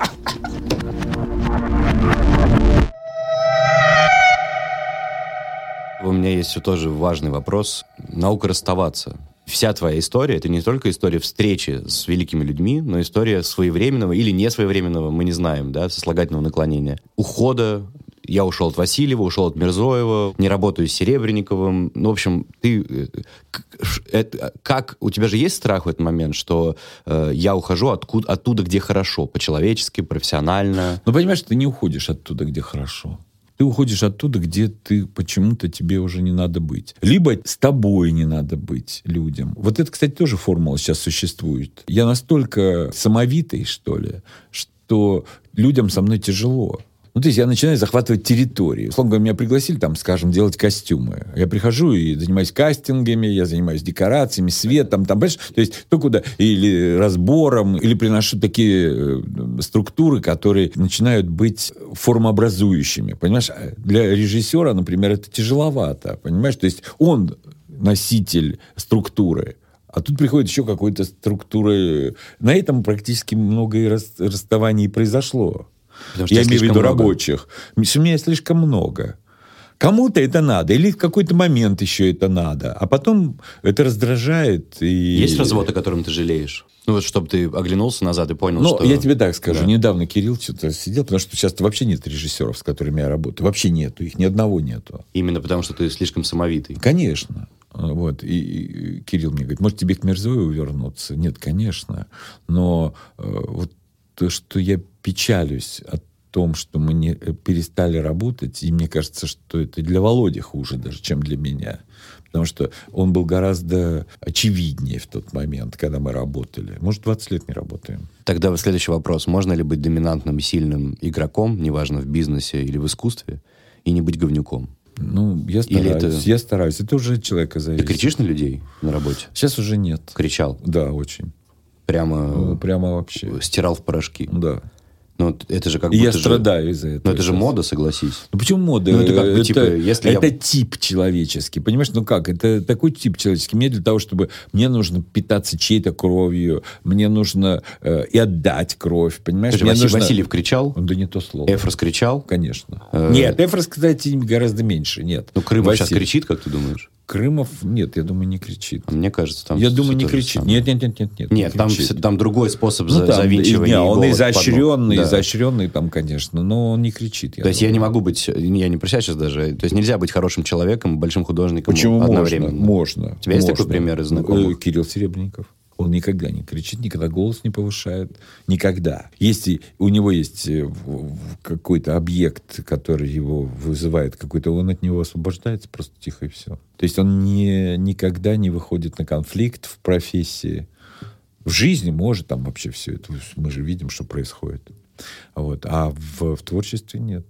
У меня есть все тоже важный вопрос. Наука расставаться. Вся твоя история — это не только история встречи с великими людьми, но история своевременного или несвоевременного, мы не знаем, да, сослагательного наклонения. Ухода, я ушел от Васильева, ушел от Мирзоева, не работаю с Серебренниковым. Ну, в общем, ты... э, это- как... У тебя же есть страх в этот момент, что э, я ухожу откуда, оттуда, где хорошо, по-человечески, профессионально? Но понимаешь, ты не уходишь оттуда, где хорошо. Ты уходишь оттуда, где ты почему-то тебе уже не надо быть. Либо с тобой не надо быть людям. Вот это, кстати, тоже формула сейчас существует. Я настолько самовитый, что ли, что людям со мной тяжело. Ну, то есть я начинаю захватывать территории. Условно говоря, меня пригласили там, скажем, делать костюмы. Я прихожу и занимаюсь кастингами, я занимаюсь декорациями, светом, там, понимаешь? То есть то, куда... Или разбором, или приношу такие э, структуры, которые начинают быть формообразующими. Понимаешь? Для режиссера, например, это тяжеловато. Понимаешь? То есть он носитель структуры. А тут приходит еще какой-то структуры. На этом практически много расставаний произошло. Я имею в виду много. рабочих. У меня слишком много. Кому-то это надо, или в какой-то момент еще это надо, а потом это раздражает. И... Есть развод, о котором ты жалеешь? Ну вот, чтобы ты оглянулся назад и понял, ну, что... я тебе так скажу. Да. Недавно Кирилл что-то сидел, потому что сейчас вообще нет режиссеров, с которыми я работаю. Вообще нету, их ни одного нету. Именно потому, что ты слишком самовитый. Конечно. Вот. И, и Кирилл мне говорит, может, тебе к Мерзоеву вернуться? Нет, конечно. Но э, вот то, что я печалюсь о том, что мы не э, перестали работать, и мне кажется, что это для Володи хуже даже, чем для меня. Потому что он был гораздо очевиднее в тот момент, когда мы работали. Может, 20 лет не работаем. Тогда следующий вопрос. Можно ли быть доминантным и сильным игроком, неважно, в бизнесе или в искусстве, и не быть говнюком? Ну, я стараюсь. Или это... Я стараюсь. Это уже человека зависит. Ты кричишь на людей на работе? Сейчас уже нет. Кричал? Да, очень. Прямо... Ну, прямо вообще. Стирал в порошки? Да. Ну, это же как и я страдаю из-за этого. Ну, это же мода, согласись. Ну, почему мода? Ну, это как бы, типа, если это я... тип человеческий, понимаешь? Ну, как? Это такой тип человеческий. Мне для того, чтобы... Мне нужно питаться чьей-то кровью, мне нужно э, и отдать кровь, понимаешь? Мне Василий нужно... Васильев кричал? Да не то слово. Эфрос кричал? Конечно. Э... Нет, Эфрос, кстати, гораздо меньше, нет. Ну, Крым сейчас кричит, как ты думаешь? Крымов, нет, я думаю, не кричит. А мне кажется, там... Я думаю, не кричит. Нет, нет, нет, нет, нет. Нет, там, там другой способ ну, там, завинчивания. Нет, он изощренный, да. изощренный там, конечно, но он не кричит. То есть я не могу быть, я не про сейчас даже, то есть нельзя быть хорошим человеком, большим художником Почему одновременно. Можно, можно. У тебя есть такой пример из знакомых? Кирилл Серебренников. Он никогда не кричит, никогда голос не повышает. Никогда. Если у него есть э, какой-то объект, который его вызывает какой-то, он от него освобождается просто тихо и все. То есть он не, никогда не выходит на конфликт в профессии. В жизни может там вообще все это. Мы же видим, что происходит. Вот. А в, в творчестве нет.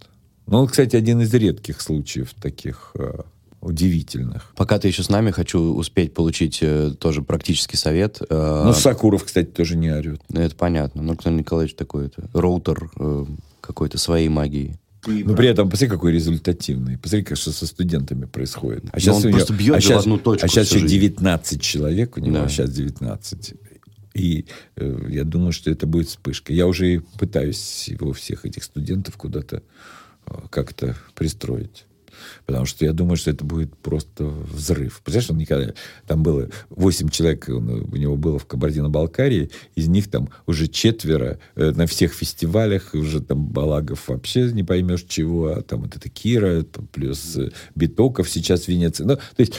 Ну, кстати, один из редких случаев таких э, удивительных. Пока ты еще с нами, хочу успеть получить э, тоже практический совет. Э, ну, Сакуров, кстати, тоже не орет. Это понятно. Ну, Александр Николаевич такой это роутер э, какой-то своей магии. Но при этом, посмотри, какой результативный. Посмотри, что со студентами происходит. А сейчас, он просто бьет а сейчас, в одну точку а сейчас еще 19 человек у него, да. сейчас 19. И э, я думаю, что это будет вспышка. Я уже пытаюсь его, всех этих студентов, куда-то э, как-то пристроить. Потому что я думаю, что это будет просто взрыв. Представляешь, он никогда... Там было 8 человек у него было в Кабардино-Балкарии, из них там уже четверо э, на всех фестивалях, уже там Балагов вообще не поймешь чего, а там вот это Кира, плюс э, Битоков сейчас в Венеции. Ну, то есть,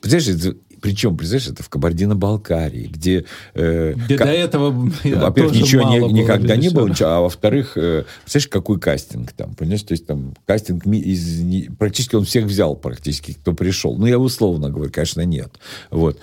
представляешь, причем, представляешь, это в Кабардино-Балкарии, где... Э, где как, до этого, во-первых, ничего не, никогда не было, ничего, а во-вторых, э, представляешь, какой кастинг там, понимаешь? То есть там кастинг из... Практически он всех взял, практически, кто пришел. Ну, я условно говорю, конечно, нет. Вот.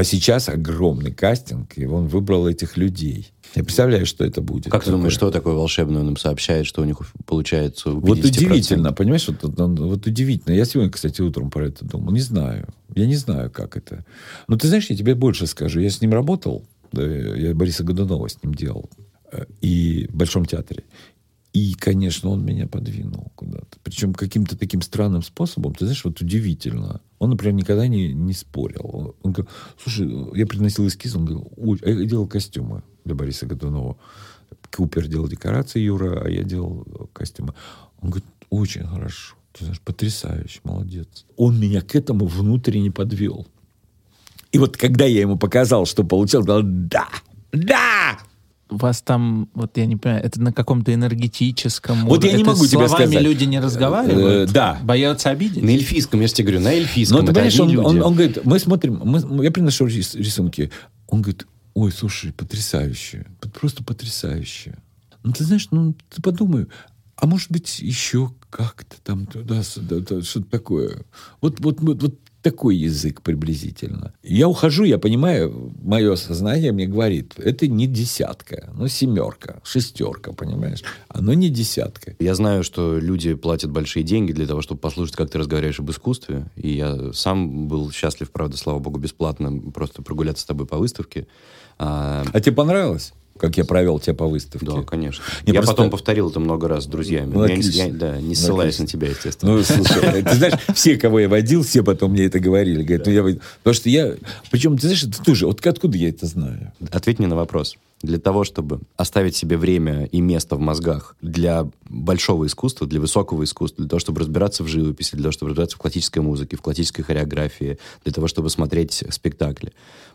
А сейчас огромный кастинг, и он выбрал этих людей. Я представляю, что это будет. Как ты думаешь, что такое волшебное он им сообщает, что у них получается Вот удивительно, понимаешь, вот, вот, удивительно. Я сегодня, кстати, утром про это думал. Не знаю. Я не знаю, как это. Но ты знаешь, я тебе больше скажу. Я с ним работал. Да, я Бориса Годунова с ним делал. Э, и в Большом театре. И, конечно, он меня подвинул куда-то. Причем каким-то таким странным способом. Ты знаешь, вот удивительно. Он, например, никогда не, не спорил. Он говорил, слушай, я приносил эскиз, он говорил, а я делал костюмы для Бориса Годунова. Купер делал декорации, Юра, а я делал костюмы. Он говорит, очень хорошо. Ты знаешь, потрясающе, молодец. Он меня к этому внутренне подвел. И вот когда я ему показал, что получил, сказал, да, да, вас там, вот я не понимаю, это на каком-то энергетическом Вот я не могу тебе сказать. люди не разговаривают? Э, да. Боятся обидеть? На эльфийском, я же тебе говорю, на эльфийском. Но ты понимаешь, он, он, он говорит, мы смотрим, мы, я приношу рисунки. Он говорит, ой, слушай, потрясающе, просто потрясающе. Ну, ты знаешь, ну, ты подумай, а может быть, еще как-то там туда, сюда, что-то такое. Вот, вот, вот, вот такой язык приблизительно. Я ухожу, я понимаю, мое сознание мне говорит, это не десятка, ну семерка, шестерка, понимаешь? Оно не десятка. Я знаю, что люди платят большие деньги для того, чтобы послушать, как ты разговариваешь об искусстве. И я сам был счастлив, правда, слава богу, бесплатно просто прогуляться с тобой по выставке. А, А тебе понравилось, как я провел тебя по выставке? да, конечно. Не, я просто- потом повторил это много раз с друзьями. Ну, Я я- да, не Ну, ссылаясь отлично. на тебя, естественно. Ну, слушай, ты знаешь, все, кого я водил, все потом мне это говорили. Говорят, ну, я... Потому что я... Причем, ты знаешь, это тоже... Вот откуда я это знаю? Ответь мне на вопрос. Для того, чтобы оставить себе время и место в мозгах для большого искусства, для высокого искусства, для того, чтобы разбираться в живописи, для того, чтобы разбираться в классической музыке, в классической хореографии, для того, чтобы смотреть спектакли.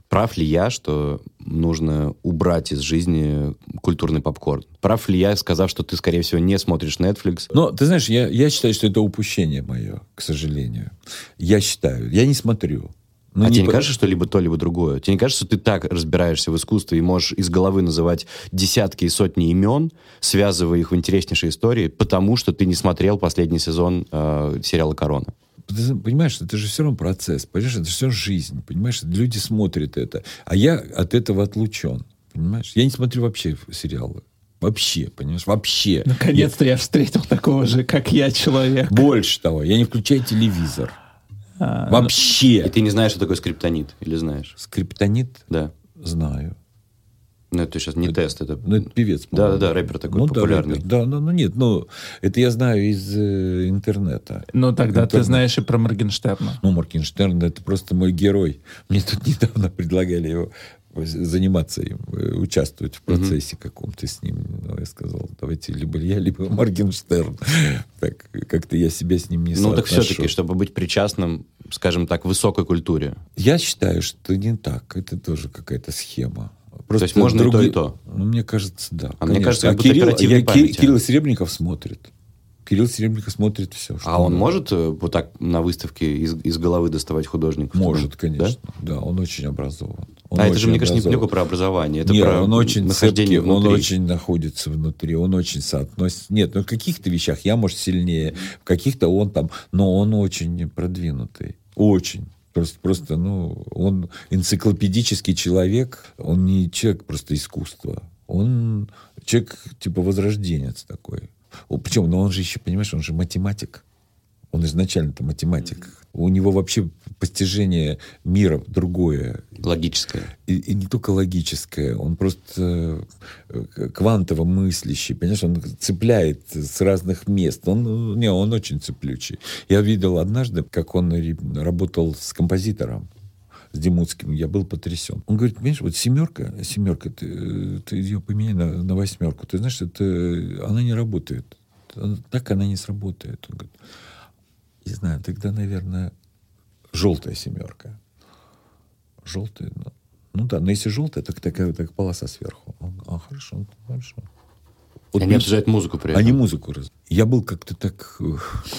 Прав ли я, что нужно убрать из жизни культурный попкорн? Прав ли я, сказав, что ты, скорее всего, не смотришь Netflix? Но, ты знаешь, я, я считаю, что это упущение мое, к сожалению. Я считаю. Я не смотрю. Ну, а тебе не по- кажется, что либо то, либо другое? Тебе не кажется, что ты так разбираешься в искусстве и можешь из головы называть десятки и сотни имен, связывая их в интереснейшие истории, потому что ты не смотрел последний сезон э, сериала «Корона»? Ты понимаешь, это же все равно процесс, понимаешь, это все жизнь, понимаешь, люди смотрят это, а я от этого отлучен, понимаешь, я не смотрю вообще сериалы, вообще, понимаешь, вообще. Наконец-то я встретил такого же, как я, человека. Я- больше того, я не включаю телевизор, А, И вообще. ты не знаешь, что такое скриптонит? Или знаешь? Скриптонит Да. знаю. Ну, это сейчас не тест, это... Ну, это певец. Да-да-да, по-моему. рэпер такой ну, да, популярный. рэпер. Да, ну, ну нет, ну, это я знаю из э, интернета. Ну, тогда ты Интернет. знаешь и про Моргенштерна. Ну, Моргенштерн это просто мой герой. Мне тут [laughs] недавно предлагали его заниматься им, э, участвовать в процессе каком-то с ним. Но я сказал, давайте либо я, либо [laughs] Моргенштерн. Так, как-то я себя с ним не Ну, так все-таки, чтобы быть причастным, скажем так, высокой культуре. Я считаю, что не так. Это тоже какая-то схема. Просто есть можно и то, и то? Ну, мне кажется, да. А мне конечно. кажется, как будто Кирилл, я- памяти. Кирилл Серебряков смотрит. Кирилл Серебряков смотрит все. А он может э, вот так на выставке из, из головы доставать художников? Может, Да? конечно. Да? он очень образован. Он А это же, очень мне кажется, не только про образование, это Нет, про он очень нахождение цепкий, он внутри. очень находится внутри, он очень соотносится. Нет, ну в каких-то вещах я, может, сильнее, в каких-то он там, но он очень продвинутый. Очень. Просто, просто, ну, он энциклопедический человек, он не человек просто искусства. Он человек типа возрожденец такой. Причем, но он же еще, понимаешь, он же математик. Он изначально-то математик. У него вообще постижение мира другое. Логическое. И, и не только логическое, он просто э, квантово мыслящий, понимаешь, он цепляет с разных мест. Он, не, он очень цеплючий. Я видел однажды, как он работал с композитором, с Демутским, я был потрясен. Он говорит, понимаешь, вот семерка, семерка, ты, э, ты ее поменяй на, на восьмерку. Ты знаешь, это, она не работает. Так она не сработает. Он говорит, не знаю, тогда, наверное, желтая семерка. Желтая, ну, ну да, но если желтая, так такая так полоса сверху. А, хорошо, хорошо. Вот Они обсуждают музыку при этом. они музыку раз. Я был как-то так,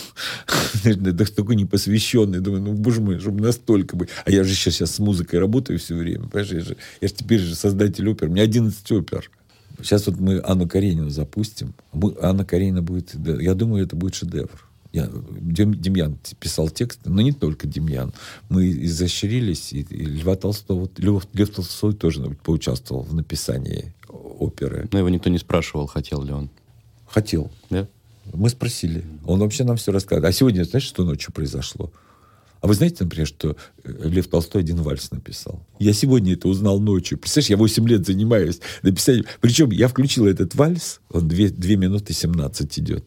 [laughs] наверное, так- такой непосвященный. Думаю, ну, боже мой, чтобы настолько быть. А я же сейчас, сейчас с музыкой работаю все время. Понимаешь, я же, я же теперь же создатель опер. У меня 11 опер. Сейчас вот мы Анну Каренину запустим. Мы- Анна Каренина будет... Я думаю, это будет шедевр. Я, Дем- Демьян писал текст, но не только Демьян. Мы изощрились, и, и Льва Толстого, Лев, Лев Толстой тоже поучаствовал в написании оперы. Но его никто не спрашивал, хотел ли он. Хотел. Да? Мы спросили. Он вообще нам все рассказывает. А сегодня, знаешь, что ночью произошло? А вы знаете, например, что э, Лев Толстой один вальс написал? Я сегодня это узнал ночью. Представляешь, я 8 лет занимаюсь написанием. Причем я включил этот вальс, он 2, 2 минуты 17 идет.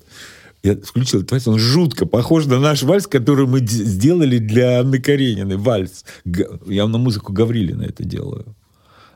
Я включил этот вальс, он жутко похож на наш вальс, который мы сделали для Анны Карениной. Вальс. Я на музыку Гаврилина это делаю.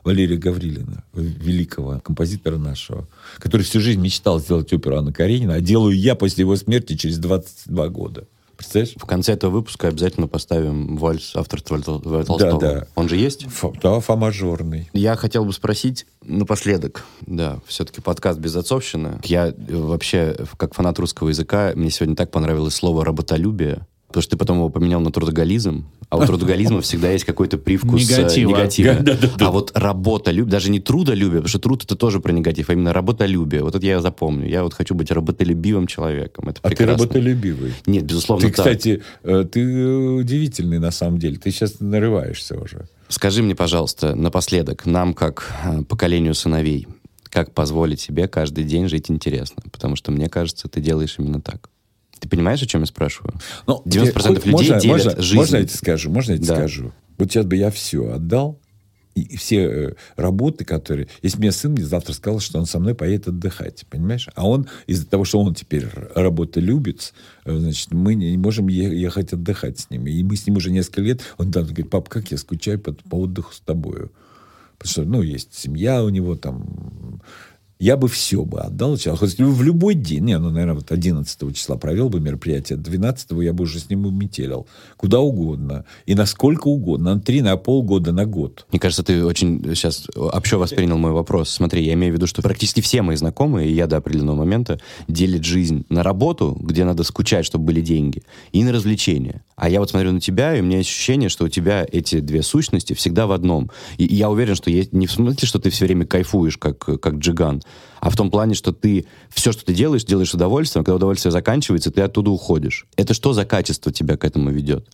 Валерия Гаврилина, великого композитора нашего, который всю жизнь мечтал сделать оперу Анна Каренина, а делаю я после его смерти через 22 года. Представляешь? В конце этого выпуска обязательно поставим вальс авторства Тол- Толстого. да. Он же есть? Фа, да, фа мажорный. Я хотел бы спросить напоследок. Да, все-таки подкаст без отцовщины. Я э, вообще, как фанат русского языка, мне сегодня так понравилось слово «работолюбие». Потому что ты потом его поменял на трудоголизм, а у трудоголизма [laughs] всегда есть какой-то привкус э, Негатива. негатива. [laughs] А вот работолюбие, даже не трудолюбие, потому что труд это тоже про негатив, а именно работолюбие. Вот это я запомню. Я вот хочу быть работолюбивым человеком. Это А ты прекрасно. работолюбивый. Нет, безусловно, Ты, так. кстати, э, ты э, удивительный на самом деле. Ты сейчас нарываешься уже. Скажи мне, пожалуйста, напоследок, нам, как поколению сыновей, как позволить себе каждый день жить интересно? Потому что, мне кажется, ты делаешь именно так. Ты понимаешь, о чем я спрашиваю? Ну, 90% тебе- людей можно, делят можно, жизнь. Можно я тебе скажу? Можно я тебе Да. скажу? Вот сейчас бы я все отдал, и, все э, работы, которые... Если мне сын мне завтра сказал, что он со мной поедет отдыхать, понимаешь? А он, из-за того, что он теперь работу любит, э, значит, мы не можем ехать отдыхать с ним. И мы с ним уже несколько лет, он там говорит, пап, как я скучаю по, по отдыху с тобою. Потому что, ну, есть семья у него там... Я бы все бы отдал. сейчас. Хоть в любой день. Не, ну, наверное, вот 11 числа провел бы мероприятие. 12 я бы уже с ним уметелил. Куда угодно. И насколько угодно. На три, на полгода, на год. Мне кажется, ты очень сейчас общо воспринял мой вопрос. Смотри, я имею в виду, что практически все мои знакомые, и я до определенного момента, делят жизнь на работу, где надо скучать, чтобы были деньги, и на развлечения. А я вот смотрю на тебя, и у меня ощущение, что у тебя эти две сущности всегда в одном. И, и я уверен, что есть, не в смысле, что ты все время кайфуешь, как, как джиган, а в том плане, что ты все, что ты делаешь, делаешь с удовольствием, а когда удовольствие заканчивается, ты оттуда уходишь. Это что за качество тебя к этому ведет?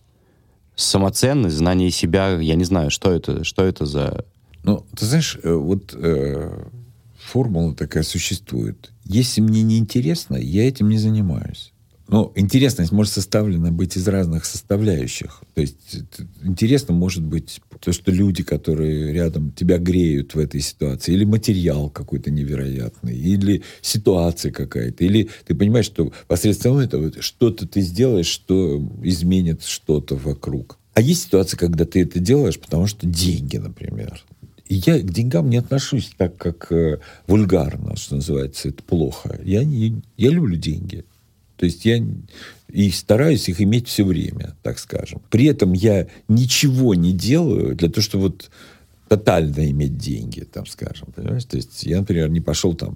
Самоценность, знание себя, я не знаю, что это, что это за... Ну, ты знаешь, э, вот э, формула такая существует. Если мне не интересно, я этим не занимаюсь. Но интересность может составлена быть из разных составляющих. То есть э, интересно может быть то, что люди, которые рядом тебя греют в этой ситуации, или материал какой-то невероятный, или ситуация какая-то, или ты понимаешь, что посредством этого что-то ты сделаешь, что изменит что-то вокруг. А есть ситуация, когда ты это делаешь, потому что деньги, например. И я к деньгам не отношусь так, как э, вульгарно, что называется, это плохо. Я, не, я люблю деньги. То есть я и стараюсь их иметь все время, так скажем. При этом я ничего не делаю для того, чтобы вот тотально иметь деньги, там, скажем, понимаешь? То есть я, например, не пошел там,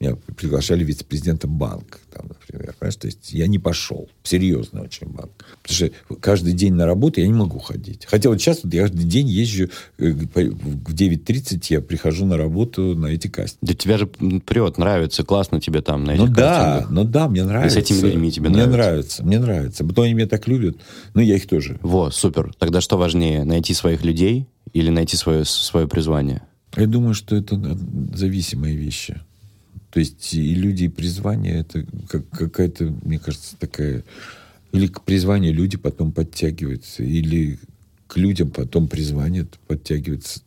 меня приглашали вице-президентом банка, там, например, понимаешь? То есть я не пошел, серьезно очень банк. Потому что каждый день на работу я не могу ходить. Хотя вот сейчас вот я каждый день езжу, э, в 9.30 я прихожу на работу на эти кастинги. Да тебя же прет, нравится, классно тебе там на Ну этих да, картингах. ну да, мне нравится. этими людьми тебе мне нравится? нравится, мне нравится. Потом они меня так любят, ну я их тоже. Во, супер. Тогда что важнее, найти своих людей или найти свое, свое призвание? Я думаю, что это зависимые вещи. То есть и люди, и призвание, это как, какая-то, мне кажется, такая... Или к призванию люди потом подтягиваются, или к людям потом призвание подтягивается.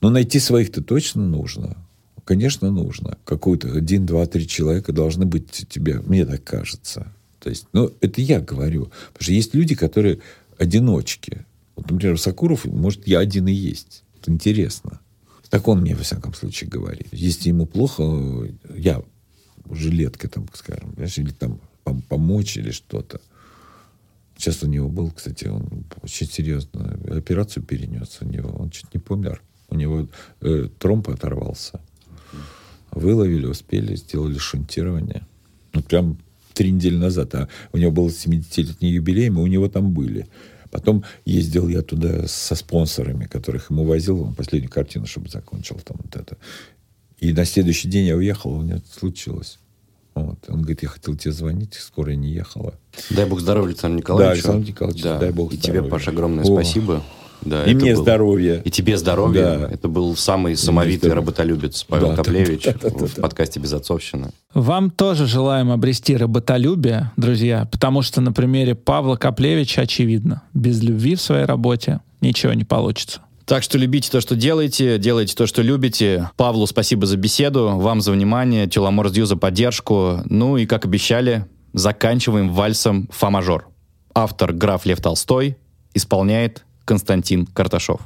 Но найти своих-то точно нужно. Конечно, нужно. Какой-то один, два, три человека должны быть у тебя, мне так кажется. То есть, ну, это я говорю. Потому что есть люди, которые одиночки. Вот, например, Сакуров, может, я один и есть. Это интересно. Так он мне, во всяком случае, говорит. Если ему плохо, я жилетка, там, скажем, или там пом- помочь или что-то. Сейчас у него был, кстати, он очень серьезно операцию перенес у него. Он чуть не помер. У него э, тромб оторвался. Выловили, успели, сделали шунтирование. Вот прям три недели назад. А у него был 70-летний юбилей, мы у него там были. Потом ездил я туда со спонсорами, которых ему возил. Он последнюю картину, чтобы закончил там вот это. И на следующий день я уехал, у меня случилось. Вот. Он говорит, я хотел тебе звонить, скоро не ехала. Дай бог здоровья Александру Николаевичу. Да, Александр Николаевич, Да. дай бог И тебе, здоровья. Паша, огромное О. спасибо. Да, И мне был- здоровья. И тебе здоровья. Да. Это был самый самовитый работолюбец Павел Да, Коплевич да, да, да, в да. подкасте «Безотцовщина». Вам тоже желаем обрести работолюбие, друзья, потому что на примере Павла Коплевича очевидно, без любви в своей работе ничего не получится. Так что любите то, что делаете, делайте то, что любите. Павлу спасибо за беседу, вам за внимание, Теламорс за поддержку. Ну и, как обещали, заканчиваем вальсом «Фа-мажор». Автор граф Лев Толстой, исполняет Константин Карташов.